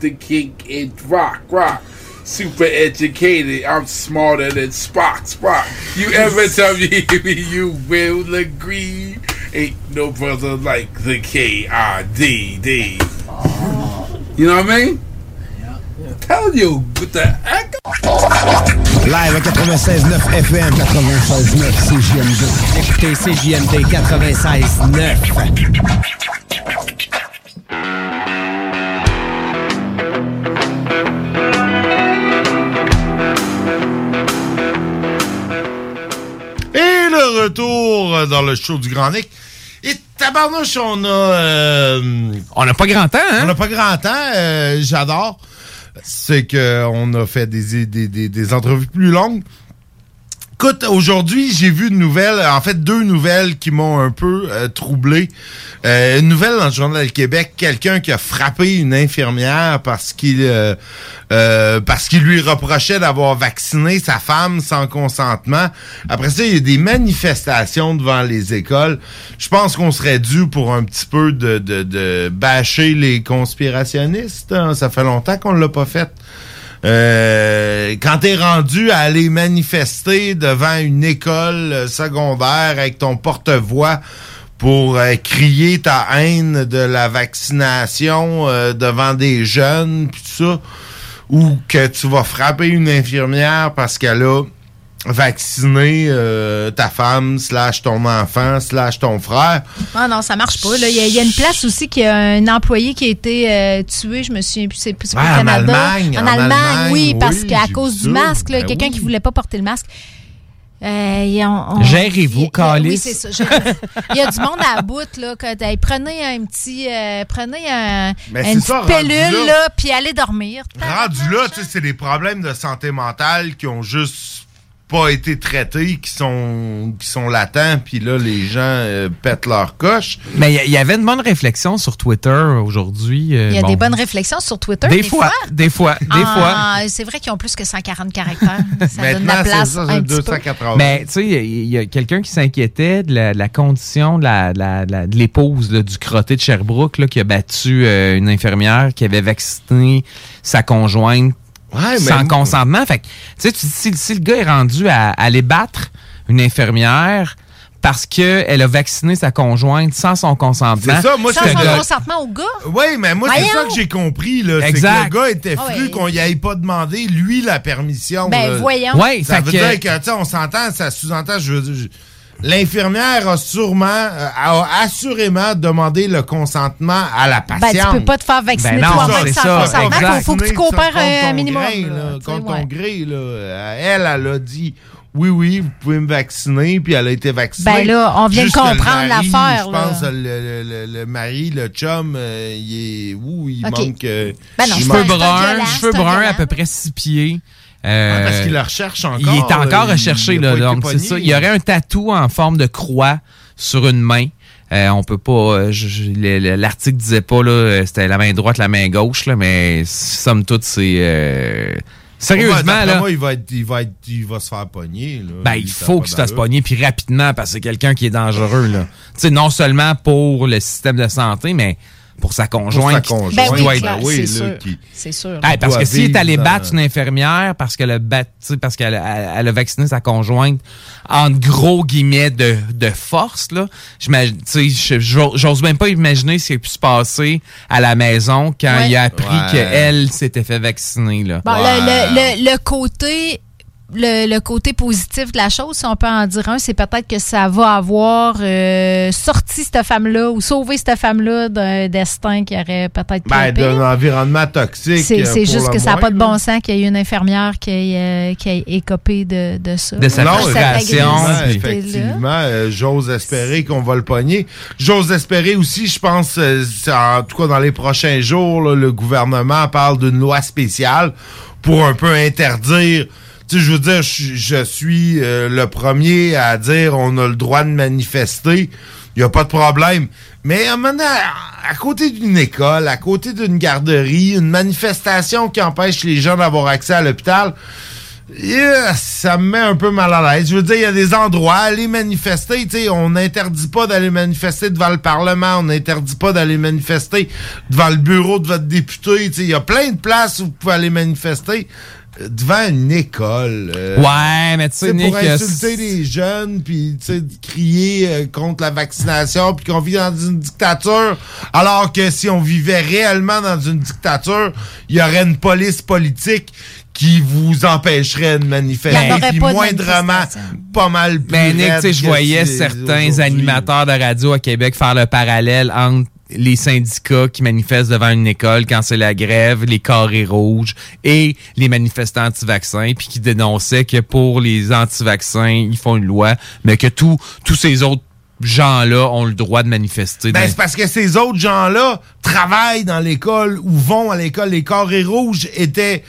The king in rock, rock. Super educated, I'm smarter than Spock, Spock. You ever tell me you will agree? Ain't no brother like the K-I-D-D. You know what I mean? Tell you, with the echo. Live à 96.9 FM, 96.9 CJMD. Écoutez CJMD 96.9. retour dans le show du Grand Nick. Et tabarnouche, on a... euh, on n'a pas grand temps, hein? On n'a pas grand temps. euh, J'adore. C'est qu'on a fait des, des, des, des entrevues plus longues. Écoute, aujourd'hui, j'ai vu une nouvelle, en fait deux nouvelles qui m'ont un peu euh, troublé. Euh, une nouvelle dans le Journal Québec, quelqu'un qui a frappé une infirmière parce qu'il euh, euh, parce qu'il lui reprochait d'avoir vacciné sa femme sans consentement. Après ça, il y a des manifestations devant les écoles. Je pense qu'on serait dû pour un petit peu de, de, de bâcher les conspirationnistes. hein. Ça fait longtemps qu'on l'a pas fait. Euh, quand t'es rendu à aller manifester devant une école secondaire avec ton porte-voix pour euh, crier ta haine de la vaccination euh, devant des jeunes pis ça, ou que tu vas frapper une infirmière parce qu'elle a vacciné euh, ta femme slash ton enfant slash ton frère. Ah non, ça marche pas. Il y, a- il y a une place aussi qui a un employé qui a été euh, tué, je me souviens plus, c'est plus Ouais, au en Canada. Allemagne, En, en Allemagne, Allemagne, oui, parce oui, qu'à cause du ça. masque, Ben quelqu'un oui. qui voulait pas porter le masque. Euh, a- on- Gérez-vous, il y a- calice. Oui, c'est ça. Il y a du monde à bout, là. Que, hey, prenez un petit. euh, prenez un, Mais une ça, pilule, là. là, puis allez dormir. Rendu là, tu sais, c'est des problèmes de santé mentale qui ont juste pas été traités, qui sont qui sont latents, puis là, les gens euh, pètent leur coche. Mais il y- avait une bonne réflexion sur Twitter aujourd'hui. euh, Il y a bon. des bonnes réflexions sur Twitter. Des fois, des fois, des Ah, C'est vrai qu'ils ont plus que 140 caractères. Ça donne Maintenant, la c'est place ça, un c'est petit peu. 280. Mais tu sais, il y a- quelqu'un qui s'inquiétait de la, de la condition de la- la- la- l'épouse du crotté de Sherbrooke là, qui a battu euh, une infirmière qui avait vacciné sa conjointe mais sans moi- consentement. Fait que, tu sais, si, si le gars est rendu à, à aller battre une infirmière parce qu'elle a vacciné sa conjointe sans son consentement. C'est ça, moi, Sans son gars- consentement au gars? Oui, mais moi, c'est ça que j'ai compris. là. C'est que Exact. le gars était Ah fru ouais. qu'on y ait pas demandé, lui, la permission. Ben, là. voyons. Ouais, ça fait veut que- dire que, tu sais, on s'entend, ça sous-entend, je veux dire, je- L'infirmière a sûrement, euh, a assurément demandé le consentement à la Ben, patiente. tu peux pas te faire vacciner Ben non, toi-même c'est sans ça, consentement. exact. Faut, faut que tu coopères contre un ton minimum. contre ouais. ton gré, là. Euh, Elle, elle a dit oui, oui, vous pouvez me vacciner, puis elle a été vaccinée. Ben là, on vient de que comprendre l'affaire, Je pense le, le, le, le mari, le chum, euh, il est. Ouh, il manque. euh, Ben non, il cheveux bruns, cheveux bruns à peu près six pieds. Ah, Euh, parce qu'il la recherche encore. Il est encore recherché, là. Donc, c'est ça. Il y aurait un tatou en forme de croix sur une main. Euh, on peut pas. euh, le- le- L'article disait pas là, euh, c'était la main droite, la main gauche, là, mais somme toute, c'est. euh, sérieusement, là. Moi, il va, être, il, va être, il va se faire pogner. Là. Ben, il faut qu'il se fasse pogner, puis rapidement, parce que c'est quelqu'un qui est dangereux, là. Tu sais, non seulement pour le système de santé, mais pour sa conjointe. Pour sa conjointe. Ben oui, doit être- clair, oui, c'est là, sûr. qui- C'est sûr. Hey, parce que s'il est allé dans- battre une infirmière parce qu'elle a, battu- parce qu'elle a, elle a vacciné sa conjointe en gros guillemets de, de force, là, j'imagine- tu sais, je- j'ose même pas imaginer ce qui a pu se passer à la maison quand Ouais. il a appris Ouais. qu'elle s'était fait vacciner. Là. Bon, le, le- le- le côté. Le, le côté positif de la chose, si on peut en dire un, c'est peut-être que ça va avoir euh, sorti cette femme-là ou sauvé cette femme-là d'un destin qui aurait peut-être pu Ben, d'un environnement toxique. C'est euh, c'est pour juste le que ça n'a pas de bon sens qu'il y ait une infirmière qui ait, euh, qui ait écopé de, de ça. De sa agressivité-là. Ouais, effectivement, euh, j'ose espérer qu'on va le pogner. J'ose espérer aussi, je pense, euh, en tout cas dans les prochains jours, là, le gouvernement parle d'une loi spéciale pour un peu interdire. Tu sais, je veux dire, je, suis euh, le premier à dire on a le droit de manifester. Il n'y a pas de problème. Mais à, un moment donné, à, côté d'une école, à côté d'une garderie, une manifestation qui empêche les gens d'avoir accès à l'hôpital, ça me met un peu mal à l'aise. Je veux dire, il y a des endroits, aller manifester, tu on n'interdit pas d'aller manifester devant le Parlement, on n'interdit pas d'aller manifester devant le bureau de votre député, tu il y a plein de places où vous pouvez aller manifester devant une école. euh, Ouais, mais tu sais, pour euh, insulter les jeunes, puis tu sais, crier euh, contre la vaccination, puis qu'on vit dans une dictature, alors que si on vivait réellement dans une dictature, il y aurait une police politique qui vous empêcherait de y manifester, en aurait puis moindrement pas mal plus Ben, Nick, tu sais, raide je voyais certains animateurs de radio à Québec faire le parallèle entre les syndicats qui manifestent devant une école quand c'est la grève, les carrés rouges et les manifestants anti-vaccins, puis qui dénonçaient que pour les anti-vaccins, ils font une loi, mais que tous tous ces autres gens-là ont le droit de manifester. Ben, c'est parce que ces autres gens-là travaillent dans l'école ou vont à l'école. Les carrés rouges étaient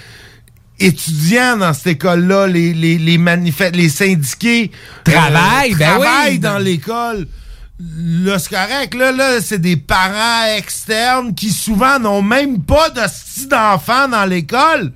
étudiants dans cette école-là, les, les, les, les syndiqués euh, Travaillent, ben oui. travaillent dans l'école. Là, c'est correct. Là, là, c'est des parents externes qui souvent n'ont même pas de style d'enfants dans l'école.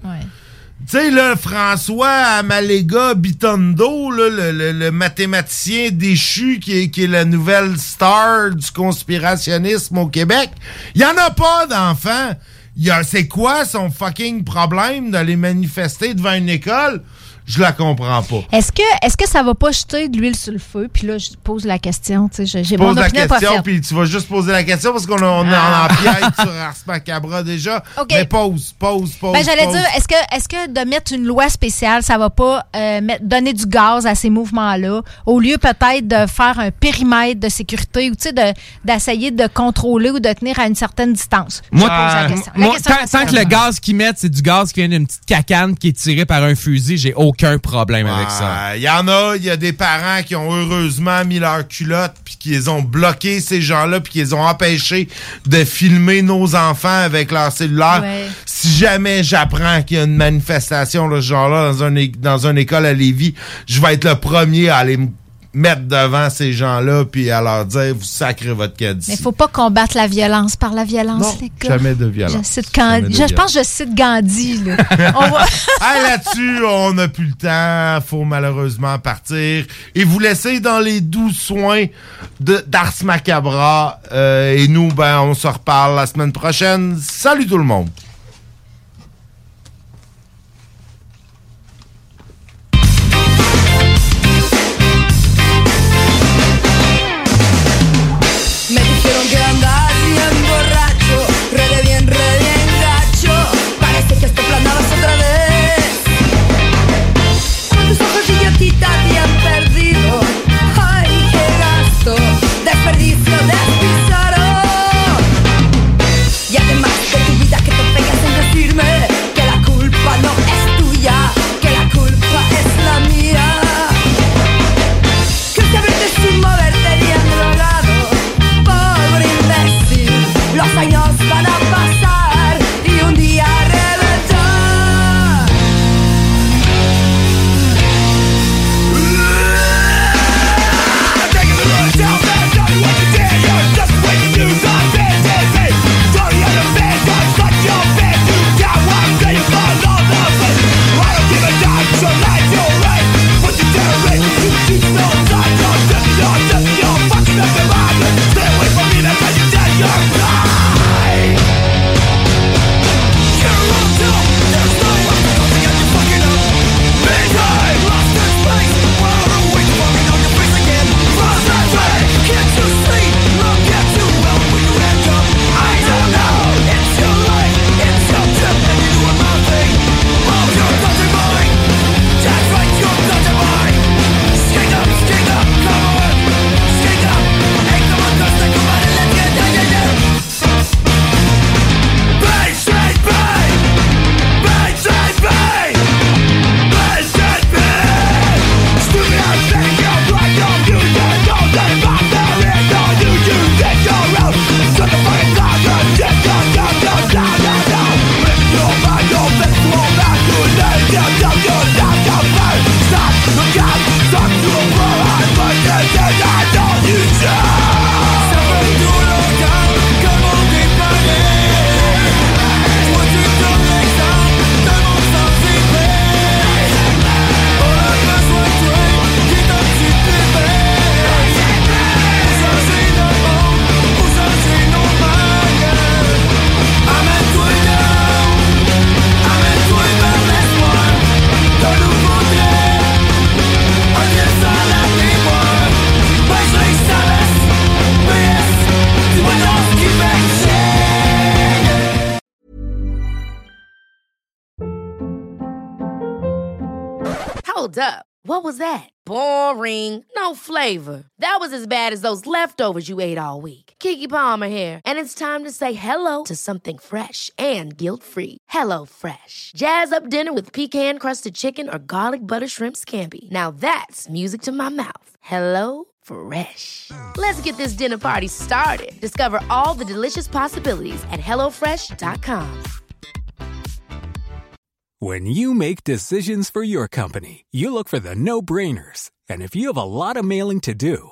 Tu sais, là, François Amalega Bitondo, là, le, le- le mathématicien déchu qui est, qui est la nouvelle star du conspirationnisme au Québec, il y en a pas d'enfants. Il y a- C'est quoi son fucking problème d'aller manifester devant une école? Je la comprends pas. Est-ce que, est que ça va pas jeter de l'huile sur le feu? Puis là, je pose la question. tu sais, J'ai j'ai Pose mon la question, puis tu vas juste poser la question parce qu'on on est Ah. en empiète sur Ars Macabra déjà. OK. Mais pause, pause, pause. Ben, j'allais dire, est-ce que, est-ce que de mettre une loi spéciale, ça va pas euh, mettre- donner du gaz à ces mouvements-là, au lieu peut-être de faire un périmètre de sécurité ou tu de- d'essayer de contrôler ou de tenir à une certaine distance? Je Moi, pose la euh, question. La moi, question tant, que le gaz qu'ils mettent, c'est du gaz qui vient d'une petite cacane qui est tirée par un fusil, j'ai aucun problème avec ça. Il y en a, il y a des parents qui ont heureusement mis leur culotte puis qui les ont bloqués, ces gens-là, puis qui les ont empêchés de filmer nos enfants avec leur cellulaire. Ouais. Si jamais j'apprends qu'il y a une manifestation de ce genre-là dans, un dans une école à Lévis, je vais être le premier à aller me mettre devant ces gens-là puis à leur dire, vous sacrez votre caddie. Mais il faut pas combattre la violence par la violence, Non, les gars. jamais de violence. Je, cite Gandhi. De Je- pense que je cite Gandhi. Là. Va- Hey, là-dessus, on n'a plus le temps. Faut malheureusement partir. Et vous laisser dans les doux soins d'Ars Macabra. Euh, et nous, ben, on se reparle la semaine prochaine. Salut tout le monde. Bad as those leftovers you ate all week. Kiki Palmer here, and it's time to say hello to something fresh and guilt-free. Hello Fresh. Jazz up dinner with pecan-crusted chicken or garlic butter shrimp scampi. Now that's music to my mouth. Hello Fresh. Let's get this dinner party started. Discover all the delicious possibilities at hellofresh.com. When you make decisions for your company, you look for the no-brainers. And if you have a lot of mailing to do,